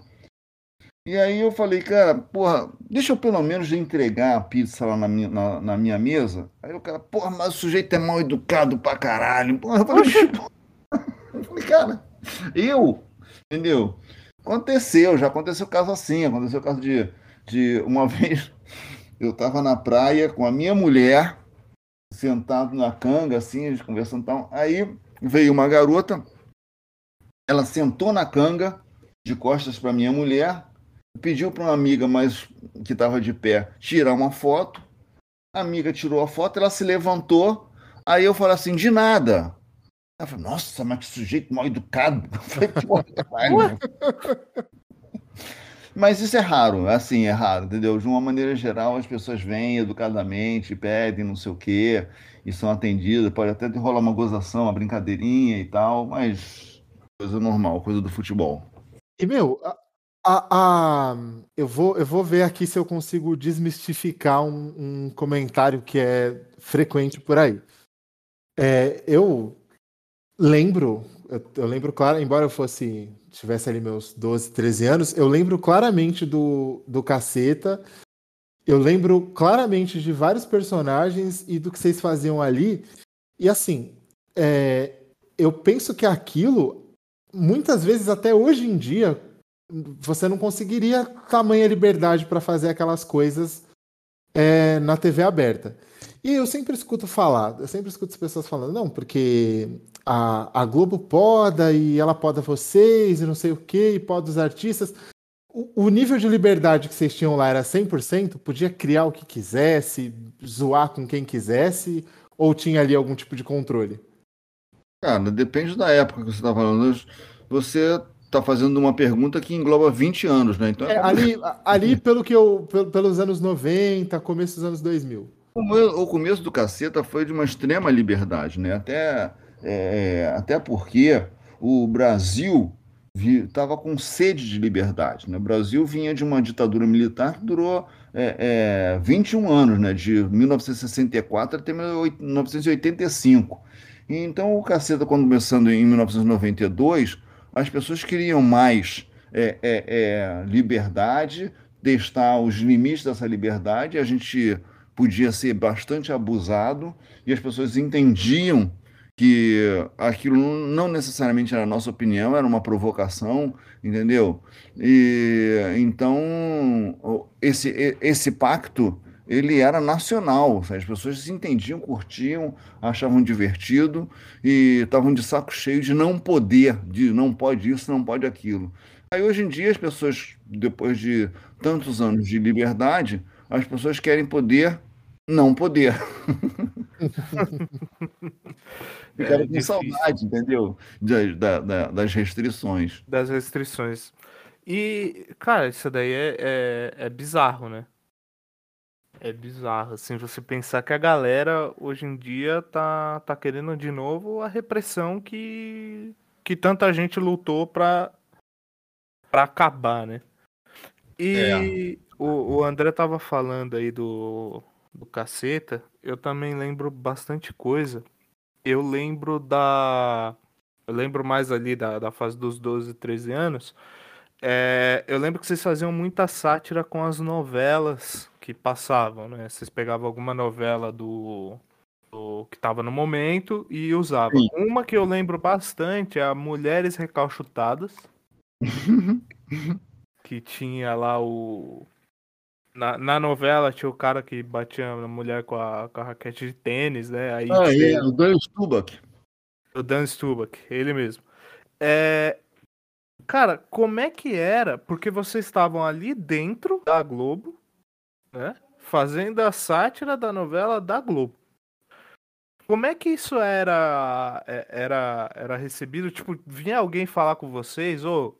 E aí eu falei, cara, porra, deixa eu pelo menos entregar a pizza lá na minha, na, na minha mesa. Aí o cara, porra, mas o sujeito é mal educado pra caralho. Porra, eu falei, eu falei, cara, eu, entendeu? Aconteceu, já aconteceu caso assim, aconteceu caso de, de uma vez eu tava na praia com a minha mulher, sentado na canga, assim, conversando tal. Aí veio uma garota, ela sentou na canga, de costas para minha mulher, pediu para uma amiga mais que estava de pé tirar uma foto. A amiga tirou a foto, ela se levantou. Aí eu falei assim, de nada. Ela falou, nossa, mas que sujeito mal educado. Eu falei, "Porra, caralho." Mas isso é raro, assim, é raro, entendeu? De uma maneira geral, as pessoas vêm educadamente, pedem não sei o quê, e são atendidas. Pode até rolar uma gozação, uma brincadeirinha e tal, mas coisa normal, coisa do futebol. E, meu, a, a- a- eu, vou, eu vou ver aqui se eu consigo desmistificar um, um comentário que é frequente por aí. É, eu lembro, eu, eu lembro claro, embora eu fosse, tivesse ali meus 12, 13 anos, eu lembro claramente do, do Caceta, eu lembro claramente de vários personagens e do que vocês faziam ali. E assim, é, eu penso que aquilo, muitas vezes, até hoje em dia, você não conseguiria tamanha liberdade para fazer aquelas coisas é, na TV aberta. E eu sempre escuto falar, eu sempre escuto as pessoas falando, não, porque a, a Globo poda e ela poda vocês e não sei o que, e poda os artistas. O, o nível de liberdade que vocês tinham lá era 100%? Podia criar o que quisesse, zoar com quem quisesse, ou tinha ali algum tipo de controle? Cara, depende da época que você está falando. Você está fazendo uma pergunta que engloba 20 anos, né? Então, É, ali, ali pelo que eu, pel- pelos anos 90, começo dos anos 2000. O meu- o começo do Caceta foi de uma extrema liberdade, né? Até, é, até porque o Brasil estava com sede de liberdade, né? O Brasil vinha de uma ditadura militar que durou é, é, 21 anos, né? De 1964 até 1985. E então o Caceta, quando começando em 1992, as pessoas queriam mais é, é, é, liberdade, testar os limites dessa liberdade, a gente podia ser bastante abusado e as pessoas entendiam que aquilo não necessariamente era a nossa opinião, era uma provocação, entendeu? E então esse, esse pacto ele era nacional, as pessoas se entendiam, curtiam, achavam divertido e estavam de saco cheio de não poder, de não pode isso, não pode aquilo. Aí hoje em dia as pessoas, depois de tantos anos de liberdade, as pessoas querem poder não poder. Ficaram com difícil. saudade, entendeu? Da- da- da- das restrições. das restrições. E, cara, isso daí é, é, é bizarro, né? É bizarro, assim, você pensar que a galera hoje em dia tá, tá querendo de novo a repressão que, que tanta gente lutou pra, pra acabar, né? E o, o André tava falando aí do, do caceta, eu também lembro bastante coisa. Eu lembro da. Eu lembro mais ali da, da fase dos 12, 13 anos. É, eu lembro que vocês faziam muita sátira com as novelas que passavam, né? Vocês pegavam alguma novela do, do que estava no momento e usavam. Sim. Uma que eu lembro bastante é a Mulheres Recalchutadas, que tinha lá o. Na, na novela tinha o cara que batia na mulher com a, com a raquete de tênis, né? Aí Ah, tinha- é, o Dan Stubach. o Dan Stubach, ele mesmo. É... Cara, como é que era? Porque vocês estavam ali dentro da Globo, né? Fazendo a sátira da novela da Globo. Como é que isso era é- era era recebido? Tipo, vinha alguém falar com vocês, ô,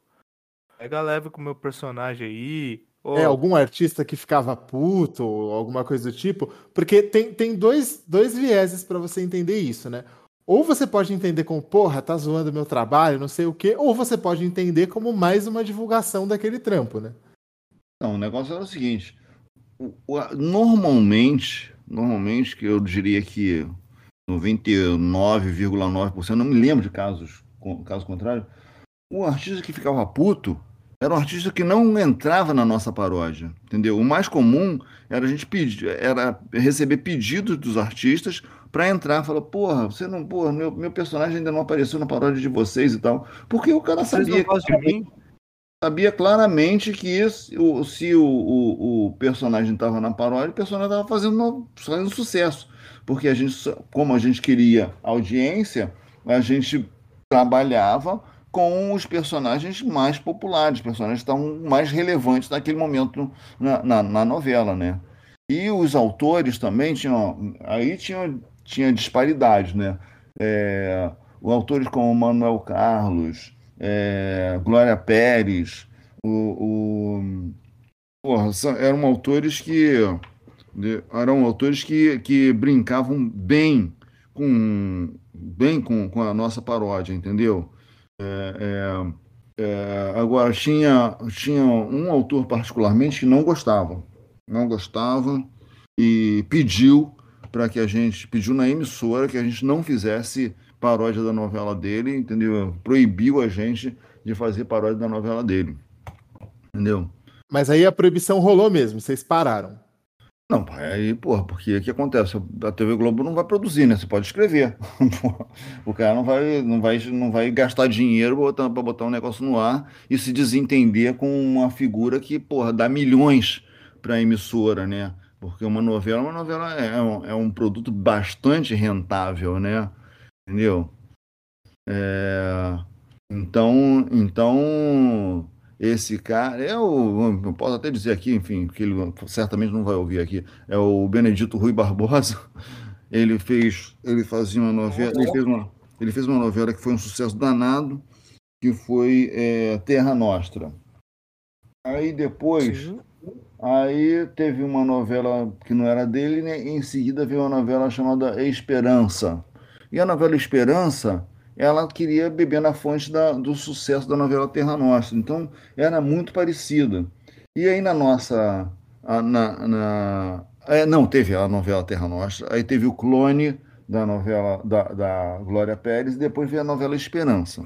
pega leve com o meu personagem aí, É, algum artista que ficava puto ou alguma coisa do tipo, porque tem, tem dois, dois vieses pra você entender isso, né? Ou você pode entender como, porra, tá zoando meu trabalho, não sei o quê, ou você pode entender como mais uma divulgação daquele trampo, né? Não, o negócio era o seguinte. o- o- normalmente, normalmente, que eu diria que 99,9%, não me lembro de casos, caso contrário, o artista que ficava puto era um artista que não entrava na nossa paródia, entendeu? O mais comum era a gente pedir, era receber pedidos dos artistas para entrar, falar, porra, você não, porra, meu, meu personagem ainda não apareceu na paródia de vocês e tal, porque o cara vocês sabia sabia claramente que esse- o- se o, o- o personagem estava na paródia, o personagem estava fazendo, fazendo sucesso. Porque a gente, como a gente queria audiência, a gente trabalhava com os personagens mais populares, personagens que estavam mais relevantes naquele momento na, na, na novela, né? E os autores também tinham. Aí tinha, tinha disparidade, né? É, autores como Manuel Carlos, é, Glória Pérez, o, o- porra, eram autores que eram autores que, que brincavam bem com bem com, com a nossa paródia, entendeu? É, é, é, agora tinha tinha um autor particularmente que não gostava, não gostava e pediu para que a gente pediu na emissora que a gente não fizesse paródia da novela dele, entendeu? Proibiu a gente de fazer paródia da novela dele, entendeu? Mas aí a proibição rolou mesmo, vocês pararam. Não, pai, aí, porra, porque o que acontece? A TV Globo não vai produzir, né? Você pode escrever. O cara não vai, não vai, não vai gastar dinheiro pra botar um negócio no ar e se desentender com uma figura que, porra, dá milhões pra emissora, né? Porque uma novela, uma novela é um, é um produto bastante rentável, né? Entendeu? É, Então, então esse cara, é o, eu posso até dizer aqui, enfim, que ele certamente não vai ouvir aqui, é o Benedito Rui Barbosa. Ele fez, ele fazia uma novela, ele fez uma, ele fez uma novela que foi um sucesso danado, que foi é, Terra Nostra. Aí depois, aí teve uma novela que não era dele, né? e em seguida veio uma novela chamada Esperança. E a novela Esperança, ela queria beber na fonte da- do sucesso da novela Terra Nostra. Então, era muito parecida. E aí na nossa. a- na, na- é, não, teve a novela Terra Nostra, aí teve o clone da novela da, da Glória Pérez, e depois veio a novela Esperança.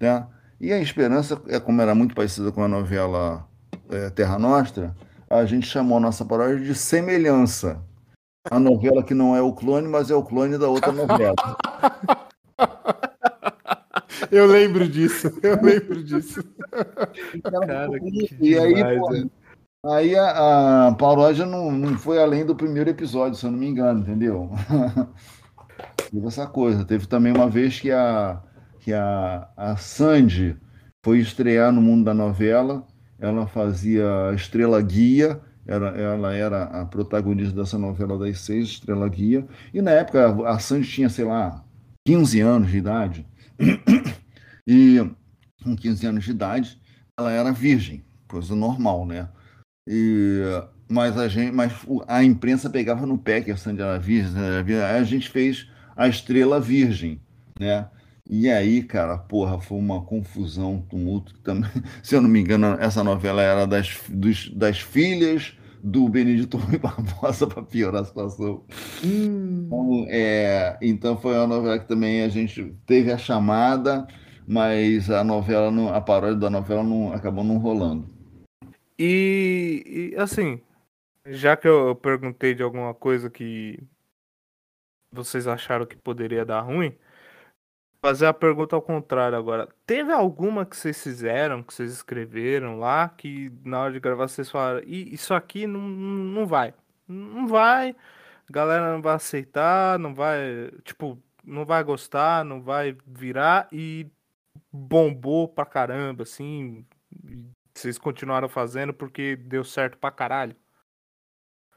Né? E a Esperança, é como era muito parecida com a novela é, Terra Nostra, a gente chamou a nossa paródia de Semelhança. A novela que não é o clone, mas é o clone da outra novela. Eu lembro disso, eu lembro disso. Cara, que E aí, demais, pô, né? aí a, a paródia não, não foi além do primeiro episódio, se eu não me engano, entendeu? Teve essa coisa. Teve também uma vez que a, que a, a Sandy foi estrear no mundo da novela, ela fazia Estrela Guia, era, ela era a protagonista dessa novela das seis, Estrela Guia, e na época a Sandy tinha, sei lá, 15 anos de idade, e com 15 anos de idade, ela era virgem, coisa normal, né? E, mas a gente, mas a imprensa pegava no pé que a Sandy era virgem. Aí a gente fez a Estrela Virgem, né? E aí, cara, porra, foi uma confusão, um tumulto também, se eu não me engano, essa novela era das, dos- das filhas do Benedito Rui Barbosa para piorar a situação. Hum. Então, é, então foi uma novela que também a gente teve a chamada, mas a novela, não, a paródia da novela não, acabou não rolando. E, e, assim, já que eu perguntei de alguma coisa que vocês acharam que poderia dar ruim, fazer a pergunta ao contrário agora. Teve alguma que vocês fizeram, que vocês escreveram lá, que na hora de gravar vocês falaram, isso aqui não, não vai. Não vai, a galera não vai aceitar, não vai, tipo, não vai gostar, não vai virar e bombou pra caramba, assim. Vocês continuaram fazendo porque deu certo pra caralho.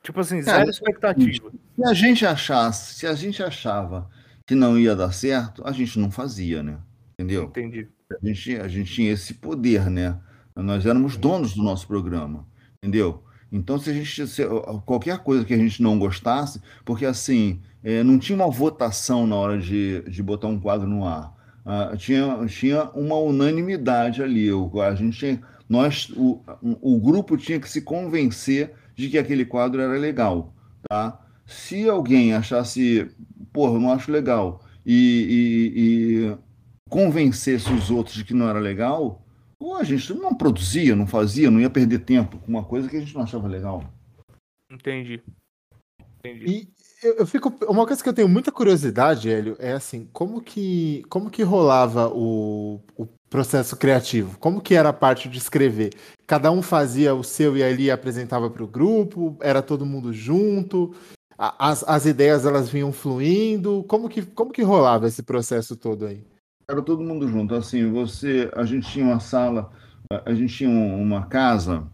Tipo assim, zero Cara, expectativa. Se a gente achasse, se a gente achava que não ia dar certo, a gente não fazia, né? Entendeu? Entendi. A gente, a gente tinha esse poder, né? Nós éramos donos do nosso programa, entendeu? Então, se a gente se, qualquer coisa que a gente não gostasse, porque assim é, não tinha uma votação na hora de, de botar um quadro no ar, ah, tinha, tinha uma unanimidade ali. O, a gente tinha, nós, o, o grupo tinha que se convencer de que aquele quadro era legal, tá? Se alguém achasse, porra, eu não acho legal, e, e, e convencesse os outros de que não era legal, pô, a gente não produzia, não fazia, não ia perder tempo com uma coisa que a gente não achava legal. Entendi. Entendi. E eu, eu fico. Uma coisa que eu tenho muita curiosidade, Hélio, é assim, como que, como que rolava o, o processo criativo? Como que era a parte de escrever? Cada um fazia o seu e ali apresentava para o grupo? Era todo mundo junto? As, as ideias elas vinham fluindo? Como que, como que rolava esse processo todo aí? Era todo mundo junto. Assim, você, a gente tinha uma sala, a gente tinha um- uma casa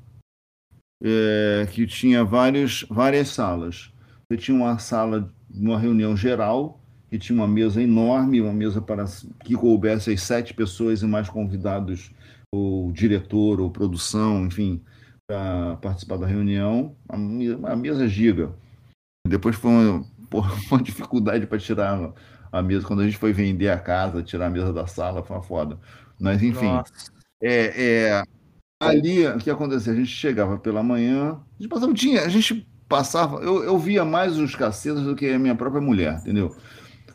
é, que tinha vários, várias salas. Você tinha uma sala, uma reunião geral, que tinha uma mesa enorme, uma mesa para que coubesse as sete pessoas e mais convidados, ou diretor, ou produção, enfim, para participar da reunião. A me- a mesa giga. Depois foi uma, porra, uma dificuldade para tirar a mesa. Quando a gente foi vender a casa, tirar a mesa da sala, foi uma foda. Mas, enfim, é, é, ali o que acontecia? A gente chegava pela manhã, a gente passava, tinha, a gente passava, eu, eu via mais os cacetas do que a minha própria mulher, entendeu?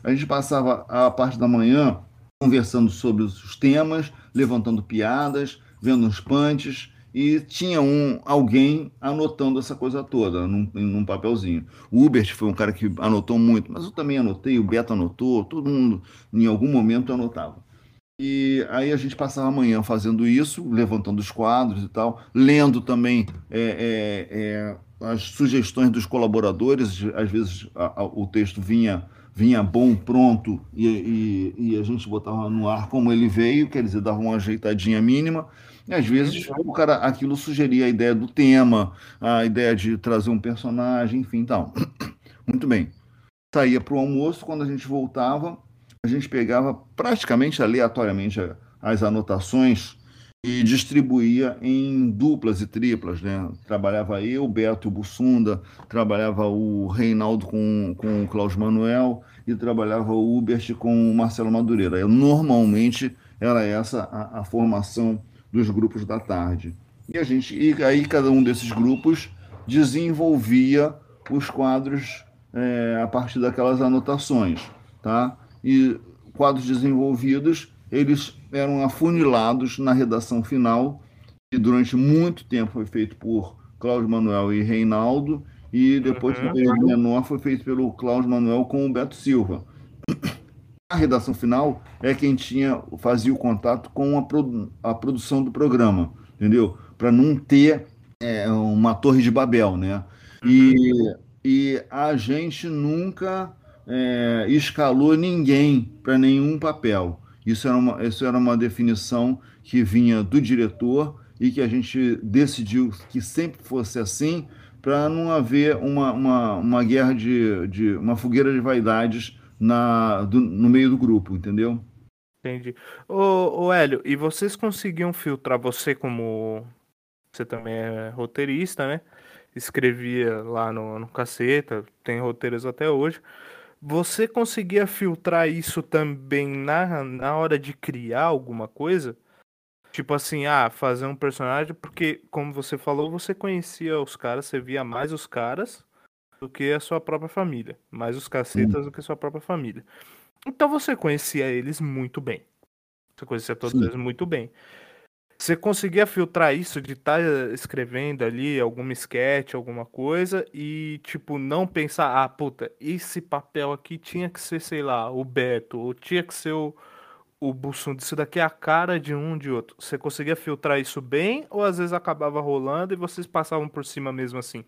A gente passava a parte da manhã conversando sobre os temas, levantando piadas, vendo os punches, e tinha um alguém anotando essa coisa toda num, num papelzinho. O Hubert foi um cara que anotou muito, mas eu também anotei, o Beto anotou, todo mundo em algum momento anotava. E aí a gente passava a manhã fazendo isso, levantando os quadros e tal, lendo também é, é, é, as sugestões dos colaboradores. Às vezes a- a- o texto vinha, vinha bom, pronto, e, e- e a gente botava no ar como ele veio, quer dizer, dava uma ajeitadinha mínima. E às vezes o cara, aquilo sugeria a ideia do tema, a ideia de trazer um personagem, enfim, tal. Muito bem. Saía para o almoço, quando a gente voltava, a gente pegava praticamente aleatoriamente as anotações e distribuía em duplas e triplas, né? Trabalhava eu, Beto e o Bussunda, trabalhava o Reinaldo com, com o Klaus Manuel e trabalhava o Hubert com o Marcelo Madureira. Eu, normalmente era essa a, a formação dos grupos da tarde. E a gente e aí cada um desses grupos desenvolvia os quadros é, a partir daquelas anotações, tá? E quadros desenvolvidos, eles eram afunilados na redação final, que durante muito tempo foi feito por Cláudio Manuel e Reinaldo, e depois, Uhum. no período menor, foi feito pelo Cláudio Manuel com o Beto Silva. A redação final é quem tinha fazia o contato com a, a produção do programa, entendeu? Para não ter é, uma torre de Babel, né? E, e a gente nunca é, escalou ninguém para nenhum papel. Isso era, uma, isso era uma definição que vinha do diretor e que a gente decidiu que sempre fosse assim para não haver uma, uma, uma guerra de, de uma fogueira de vaidades na, do- no meio do grupo, entendeu? Entendi. Ô, ô Hélio, e vocês conseguiam filtrar, você como você também é roteirista, né? Escrevia lá no, no Caceta, tem roteiros até hoje. Você conseguia filtrar isso também na, na hora de criar alguma coisa? Tipo assim, ah, fazer um personagem, porque, como você falou, você conhecia os caras, você via mais os caras do que a sua própria família. Mais os cacetas do que a sua própria família. Então você conhecia eles muito bem. Você conhecia todos Sim. eles muito bem. Você conseguia filtrar isso de estar escrevendo ali alguma sketch, alguma coisa, e, tipo, não pensar, ah, puta, esse papel aqui tinha que ser, sei lá, o Beto, ou tinha que ser o, o Bussunda, isso daqui é a cara de um de outro. Você conseguia filtrar isso bem, ou às vezes acabava rolando e vocês passavam por cima mesmo assim?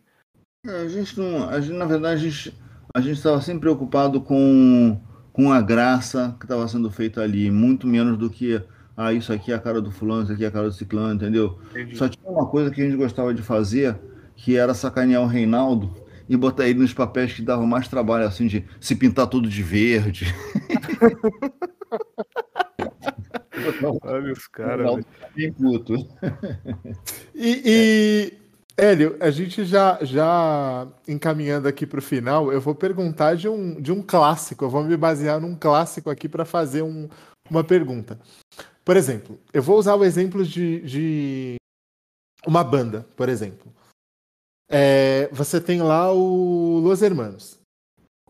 É, a gente não. A gente, na verdade, a gente estava sempre preocupado com, com a graça que estava sendo feita ali, muito menos do que. Ah, isso aqui é a cara do fulano, isso aqui é a cara do ciclano, entendeu? Entendi. Só tinha uma coisa que a gente gostava de fazer, que era sacanear o Reinaldo e botar ele nos papéis que davam mais trabalho, assim, de se pintar tudo de verde. Olha os caras, puto. E, e, Hélio, a gente já, já encaminhando aqui para o final, eu vou perguntar de um, de um clássico. Eu vou me basear num clássico aqui para fazer um, uma pergunta. Por exemplo, eu vou usar o exemplo de, de uma banda, por exemplo. É, você tem lá o Los Hermanos.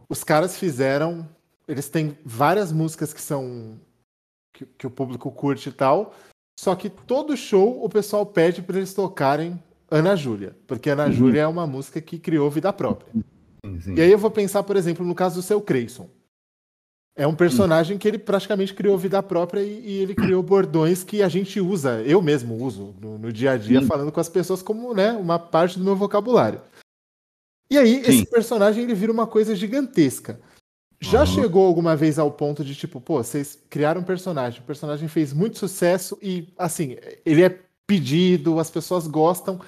Os caras fizeram. Eles têm várias músicas que são. que, que o público curte e tal. Só que todo show o pessoal pede para eles tocarem Ana Júlia. Porque Ana Júlia é uma música que criou vida própria. Sim, sim. E aí eu vou pensar, por exemplo, no caso do seu Creyson. É um personagem que ele praticamente criou vida própria e, e ele criou bordões que a gente usa, eu mesmo uso no, no dia a dia, Sim. falando com as pessoas como né, uma parte do meu vocabulário. E aí, esse personagem ele vira uma coisa gigantesca. Já Uhum. chegou alguma vez ao ponto de, tipo, pô, vocês criaram um personagem, o personagem fez muito sucesso e, assim, ele é pedido, as pessoas gostam.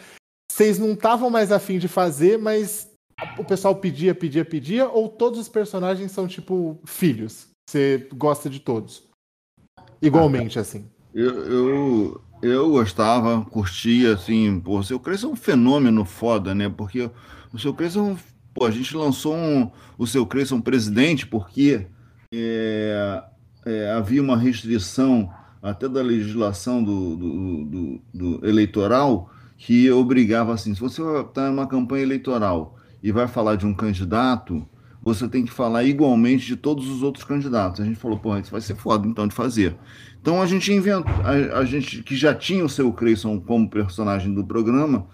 Vocês não estavam mais afim de fazer, mas o pessoal pedia, pedia, pedia, ou todos os personagens são tipo filhos? Você gosta de todos? Igualmente, assim. Eu, eu, eu gostava, curtia, assim, pô, o seu Cresce é um fenômeno foda, né? Porque o seu Cresce é um. Pô, a gente lançou um, o seu Cresce um presidente porque é, é, havia uma restrição até da legislação do, do, do- do eleitoral que obrigava assim, se você está numa campanha eleitoral e vai falar de um candidato, você tem que falar igualmente de todos os outros candidatos. A gente falou, pô, isso vai ser foda então de fazer. Então a gente inventou, a, a gente que já tinha o seu Creyson como personagem do programa,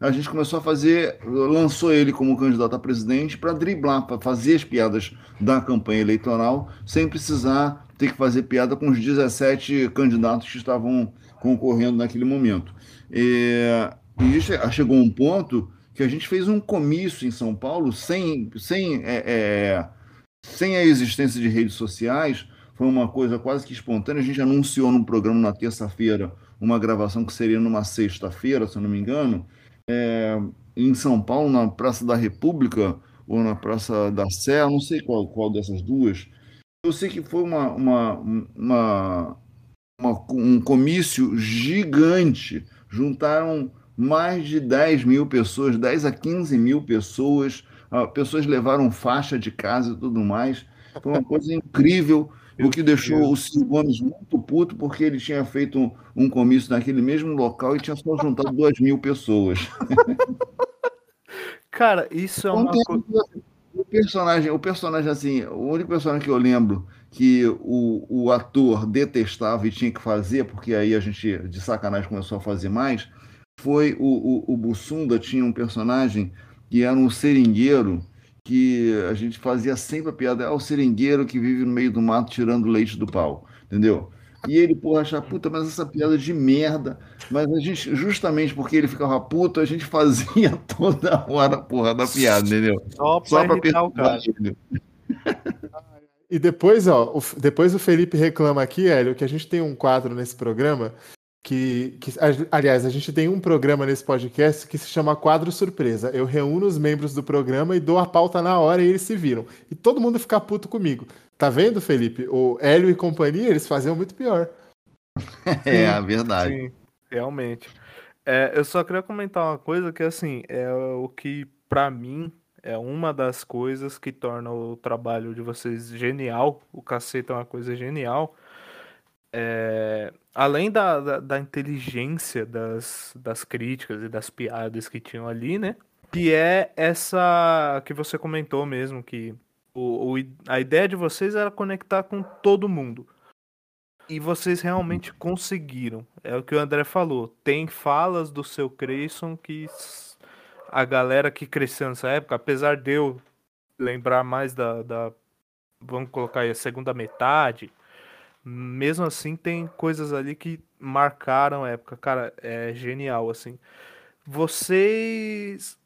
a gente começou a fazer, lançou ele como candidato a presidente para driblar, para fazer as piadas da campanha eleitoral, sem precisar ter que fazer piada com os 17 candidatos que estavam concorrendo naquele momento. É, e che- chegou um ponto que a gente fez um comício em São Paulo sem, sem, é, é, sem a existência de redes sociais, foi uma coisa quase que espontânea. A gente anunciou num programa na terça-feira uma gravação que seria numa sexta-feira, se eu não me engano, é, em São Paulo, na Praça da República ou na Praça da Sé, não sei qual, qual dessas duas. Eu sei que foi uma, uma, uma, uma- um comício gigante. Juntaram mais de 10 mil pessoas, 10 a 15 mil pessoas. Ah, Pessoas levaram faixa de casa e tudo mais. Foi uma coisa incrível. O que deixou o Ciro Gomes muito puto, porque ele tinha feito um, um comício naquele mesmo local e tinha só juntado 2 mil pessoas. Cara, isso é uma coisa. Personagem, o personagem assim, o único personagem que eu lembro que o, o ator detestava e tinha que fazer, porque aí a gente de sacanagem começou a fazer mais, foi o, o, o Bussunda tinha um personagem que era um seringueiro que a gente fazia sempre a piada, é o seringueiro que vive no meio do mato tirando leite do pau, entendeu? E ele, porra, achava, puta, mas essa piada de merda. Mas a gente, justamente porque ele ficava puto, a gente fazia toda hora a porra da piada, entendeu? Só pra Só pra irritar o cara. ele. E depois, ó, o, depois o Felipe reclama aqui, Hélio, que a gente tem um quadro nesse programa que, que, aliás, a gente tem um programa nesse podcast que se chama Quadro Surpresa. Eu reúno os membros do programa e dou a pauta na hora e eles se viram. E todo mundo fica puto comigo. Tá vendo, Felipe? O Hélio e companhia, eles faziam muito pior. É, a verdade. Sim, realmente. É, eu só queria comentar uma coisa que, assim, é o que, pra mim, é uma das coisas que torna o trabalho de vocês genial. O cacete é uma coisa genial. é, além da, da, da, inteligência das, das críticas e das piadas que tinham ali, né? Que é essa que você comentou mesmo, que o, o, a ideia de vocês era conectar com todo mundo. E vocês realmente conseguiram. É o que o André falou. Tem falas do seu Creyson que a galera que cresceu nessa época, apesar de eu lembrar mais da, da vamos colocar aí a segunda metade, mesmo assim tem coisas ali que marcaram a época. Cara, é genial assim. Vocês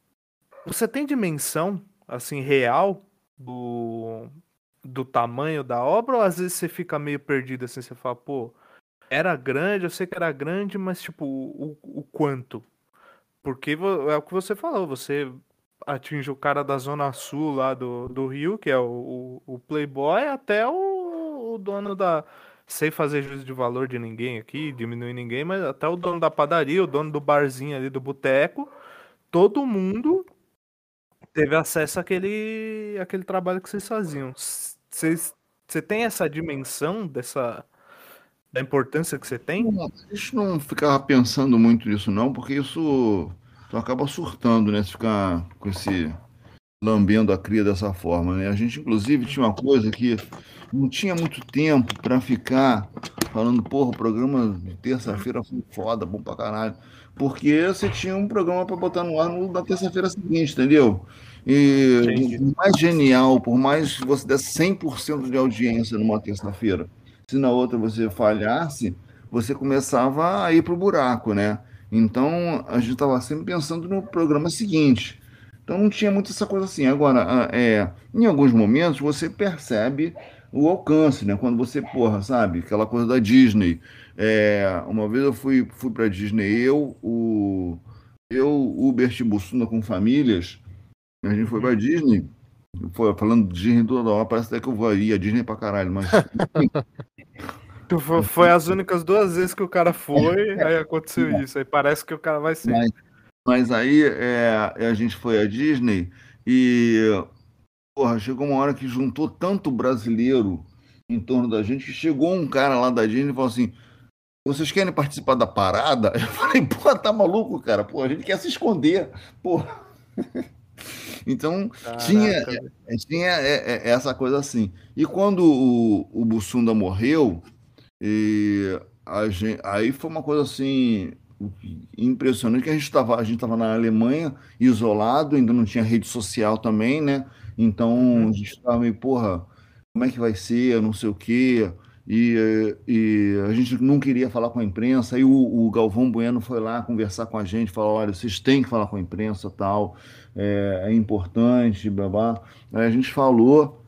você tem dimensão assim real do do tamanho da obra ou às vezes você fica meio perdido assim, você fala, pô, era grande, eu sei que era grande, mas tipo, o, o quanto? Porque é o que você falou, você atinge o cara da Zona Sul lá do, do Rio, que é o, o, o Playboy, até o, o, dono da. Sem fazer juízo de valor de ninguém aqui, diminuir ninguém, mas até o dono da padaria, o dono do barzinho ali do boteco, todo mundo teve acesso àquele, àquele trabalho que vocês faziam. Você tem essa dimensão dessa da importância que você tem? a gente não ficava pensando muito nisso, não, porque isso acaba surtando, né? Se ficar com esse lambendo a cria dessa forma, né? A gente, inclusive, tinha uma coisa que não tinha muito tempo para ficar falando, porra, o programa de terça-feira foi foda, bom pra caralho. Porque você tinha um programa para botar no ar na terça-feira seguinte, entendeu? E por mais genial, por mais que você desse 100% de audiência numa terça-feira, se na outra você falhasse, você começava a ir para o buraco, né? Então, a gente estava sempre pensando no programa seguinte. Então, não tinha muito essa coisa assim. Agora, é, em alguns momentos, você percebe o alcance, né? Quando você, porra, sabe? Aquela coisa da Disney. É, uma vez eu fui, fui para Disney, eu, o, eu, o Bert Bussunda com famílias, a gente foi pra Disney. Foi, falando de Disney toda hora, parece até que eu vou aí a Disney pra caralho, mas. foi as únicas duas vezes que o cara foi, aí aconteceu isso. Aí parece que o cara vai ser. Mas, mas aí é, a gente foi à Disney e. Porra, chegou uma hora que juntou tanto brasileiro em torno da gente que chegou um cara lá da Disney e falou assim: vocês querem participar da parada? Eu falei, pô, tá maluco, cara? Pô, a gente quer se esconder. Pô. Então, Caraca. tinha, é, tinha é, é, essa coisa assim. E quando o, o Bussunda morreu, gente, aí foi uma coisa assim impressionante que a gente estava a gente estava na Alemanha isolado ainda não tinha rede social também né então uhum. a gente estava meio porra como é que vai ser não sei o quê e, e a gente não queria falar com a imprensa. Aí o, o Galvão Bueno foi lá conversar com a gente falou olha vocês têm que falar com a imprensa tal é, é importante, blá, Aí a gente falou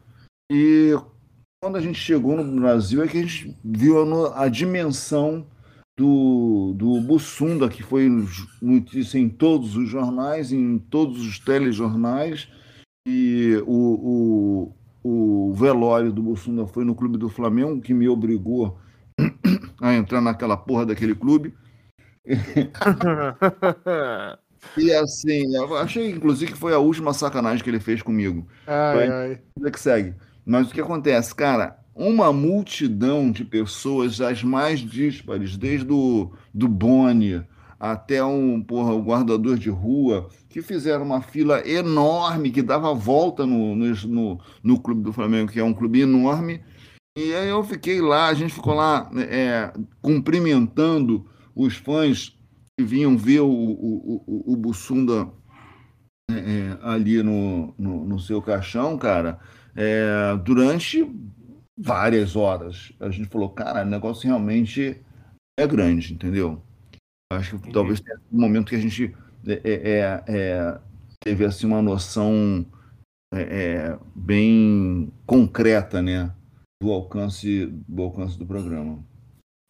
e quando a gente chegou no Brasil é que a gente viu a, a dimensão do, do Bussunda, que foi notícia em todos os jornais, em todos os telejornais, e o, o, o velório do Bussunda foi no Clube do Flamengo, que me obrigou a entrar naquela porra daquele clube. E assim, eu achei inclusive que foi a última sacanagem que ele fez comigo. Ai, ai. que segue. Mas o que acontece, cara? Uma multidão de pessoas, as mais díspares, desde o do Boni até um, porra, o guardador de rua, que fizeram uma fila enorme, que dava volta no, no, no Clube do Flamengo, que é um clube enorme. E aí eu fiquei lá, a gente ficou lá é, cumprimentando os fãs que vinham ver o, o, o, o Bussunda é, é, ali no, no, no, seu caixão, cara, é, durante várias horas. A gente falou, cara, o negócio realmente é grande, entendeu? Acho que talvez tenha um momento que a gente é, é, é teve assim uma noção bem concreta, né, do alcance do alcance do programa.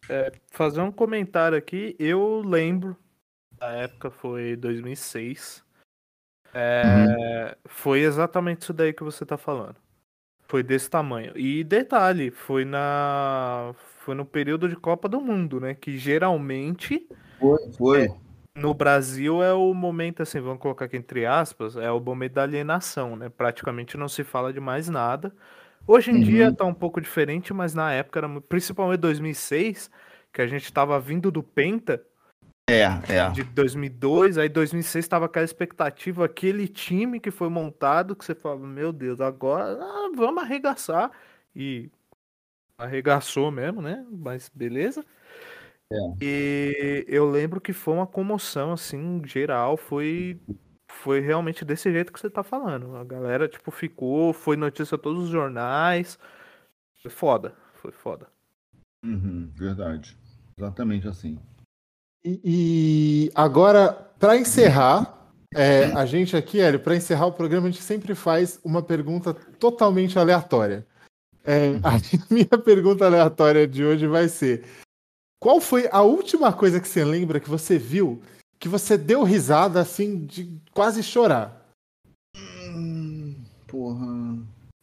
É, fazer um comentário aqui, eu lembro, da época foi 2006. É, uhum. Foi exatamente isso daí que você tá falando. Foi desse tamanho. E detalhe, foi na foi no período de Copa do Mundo, né? Que geralmente foi, foi. É, no Brasil é o momento assim, vamos colocar aqui entre aspas, é o momento da alienação, né? Praticamente não se fala de mais nada. Hoje em dia Uhum. tá um pouco diferente, mas na época era principalmente 2006, que a gente tava vindo do Penta É, é. de 2002, aí 2006 tava aquela expectativa, aquele time que foi montado que você fala, meu Deus, agora ah, vamos arregaçar e arregaçou mesmo, né? Mas beleza. E eu lembro que foi uma comoção assim, geral, foi foi realmente desse jeito que você tá falando. A galera tipo ficou, foi notícia todos os jornais. Foi foda, foi foda. Uhum, verdade. Exatamente assim. E, e agora, para encerrar, é, a gente aqui, Hélio, para encerrar o programa, a gente sempre faz uma pergunta totalmente aleatória. É, a minha pergunta aleatória de hoje vai ser: Qual foi a última coisa que você lembra que você viu que você deu risada assim de quase chorar? Hum, porra.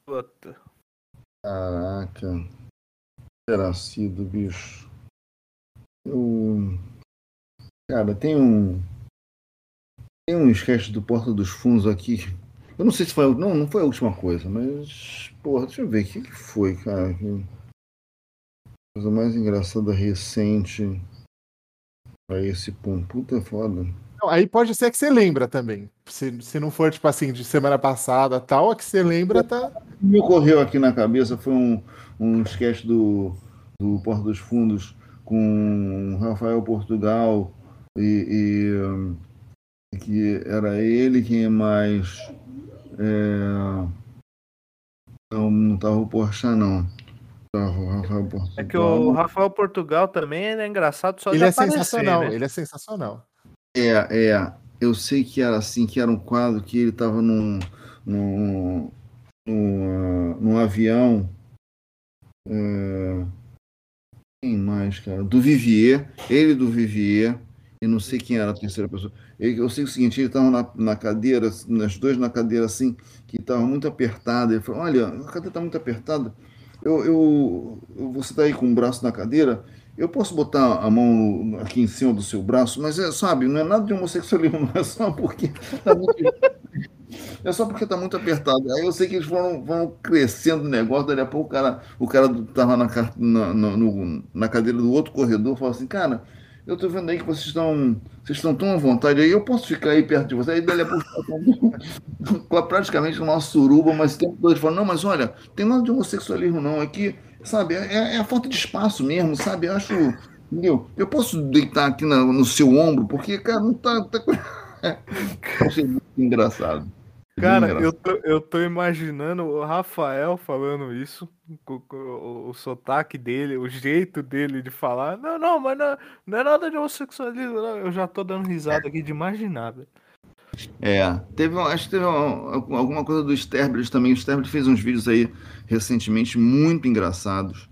Puta. Caraca. Terá sido, bicho. Eu. Cara, tem um. Tem um sketch do Porta dos Fundos aqui. Eu não sei se foi. Não, não foi a última coisa, mas. Porra, deixa eu ver. O que, que foi, cara? Que Coisa mais engraçada recente. Pra esse ponto. Puta é foda. Não, aí pode ser que você lembra também. Se, se não for, tipo assim, de semana passada tal, a que você lembra tá. O que me ocorreu aqui na cabeça foi um, um sketch do, do Porta dos Fundos com Rafael Portugal e, e, que era ele quem mais é, não não estava o Porchat não É que o Rafael Portugal também é engraçado só Ele de é aparecer, sensacional, né? ele é sensacional. É, é. Eu sei que era assim, que era um quadro que ele estava num, num, num, num avião. é, Quem mais, cara? Do Vivier, ele do Vivier, e não sei quem era a terceira pessoa. Eu sei o seguinte, ele estava na, na cadeira, nas dois na cadeira assim, que estava muito apertada. Ele falou, olha, a cadeira está muito apertada. Eu, eu, você está aí com o braço na cadeira, eu posso botar a mão aqui em cima do seu braço, mas é, sabe, não é nada de homossexualismo, é só porque tá muito, é só porque tá muito apertado. Aí eu sei que eles foram, foram crescendo o negócio, daí a pouco o cara, o cara tava ca- na, na, no- na cadeira do outro corredor, falou assim, cara, eu tô vendo aí que vocês estão, vocês estão tão à vontade aí, eu posso ficar aí perto de você. Aí dali a pouco praticamente uma suruba, mas o tempo todo falou, não, mas olha, tem nada de homossexualismo não, aqui, sabe, é, é a falta de espaço mesmo, sabe, eu acho, entendeu? Eu posso deitar aqui na- no seu ombro, porque, cara, não tá... tá... Achei muito engraçado. Cara, eu tô, eu tô imaginando o Rafael falando isso, com, com o, o sotaque dele, o jeito dele de falar. Não, não, mas não, não é nada de homossexualismo, não. Eu já tô dando risada aqui de imaginar, velho. É, teve, um- acho que teve um- alguma coisa do Sterblit também. O Sterblit fez uns vídeos aí recentemente muito engraçados.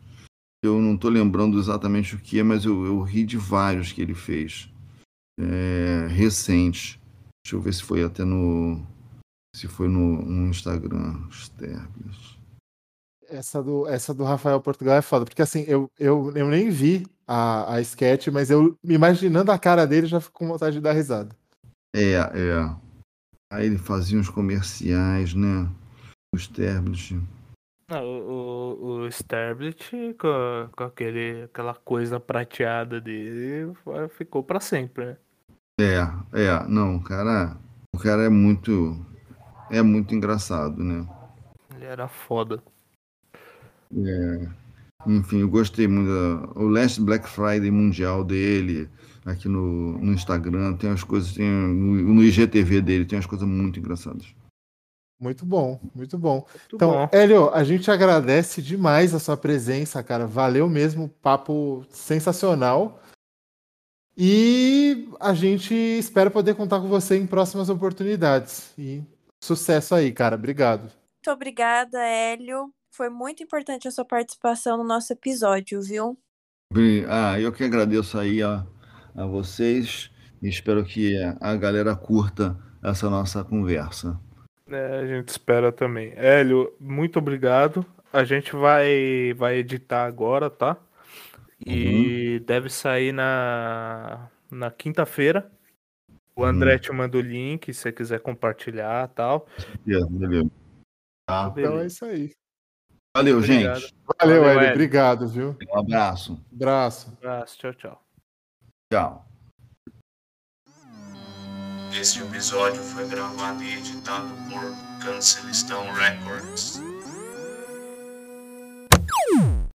Eu não tô lembrando exatamente o que é, mas eu, eu ri de vários que ele fez. É, recentes. Deixa eu ver se foi até no. Se foi no, no Instagram. Sterblit. Essa do, essa do Rafael Portugal é foda, porque assim, eu, eu, eu nem vi a, a sketch, mas eu imaginando a cara dele já fico com vontade de dar risada. É, é. Aí ele fazia uns comerciais, né? O Sterblit. Ah, o, o, o Sterblit com, com aquele, aquela coisa prateada dele ficou pra sempre, né? É, é, não, o cara, o cara é muito, é muito engraçado, né? Ele era foda. É, enfim, eu gostei muito da, o Last Black Friday mundial dele aqui no, no Instagram, tem as coisas, tem no, no IGTV dele, tem as coisas muito engraçadas. Muito bom, muito bom. Muito Então, bom. Hélio, a gente agradece demais a sua presença, cara. Valeu mesmo, papo sensacional. E a gente espera poder contar com você em próximas oportunidades. E sucesso aí, cara. Obrigado. Muito obrigada, Hélio. Foi muito importante a sua participação no nosso episódio, viu? Bem, Ah, eu que agradeço aí a, a vocês e espero que a galera curta essa nossa conversa. É, a gente espera também. Hélio, muito obrigado. A gente vai, vai editar agora, tá? E deve sair na, na quinta-feira. O André te manda o link se você quiser compartilhar tal. Yeah, beleza. Tá. Então é isso aí. Valeu, Obrigado. gente. Valeu, Valeu, Hélio. Obrigado, viu? Um abraço. Abraço. Abraço, tchau, tchau. Tchau. Este episódio foi gravado e editado por Cancelistão Records.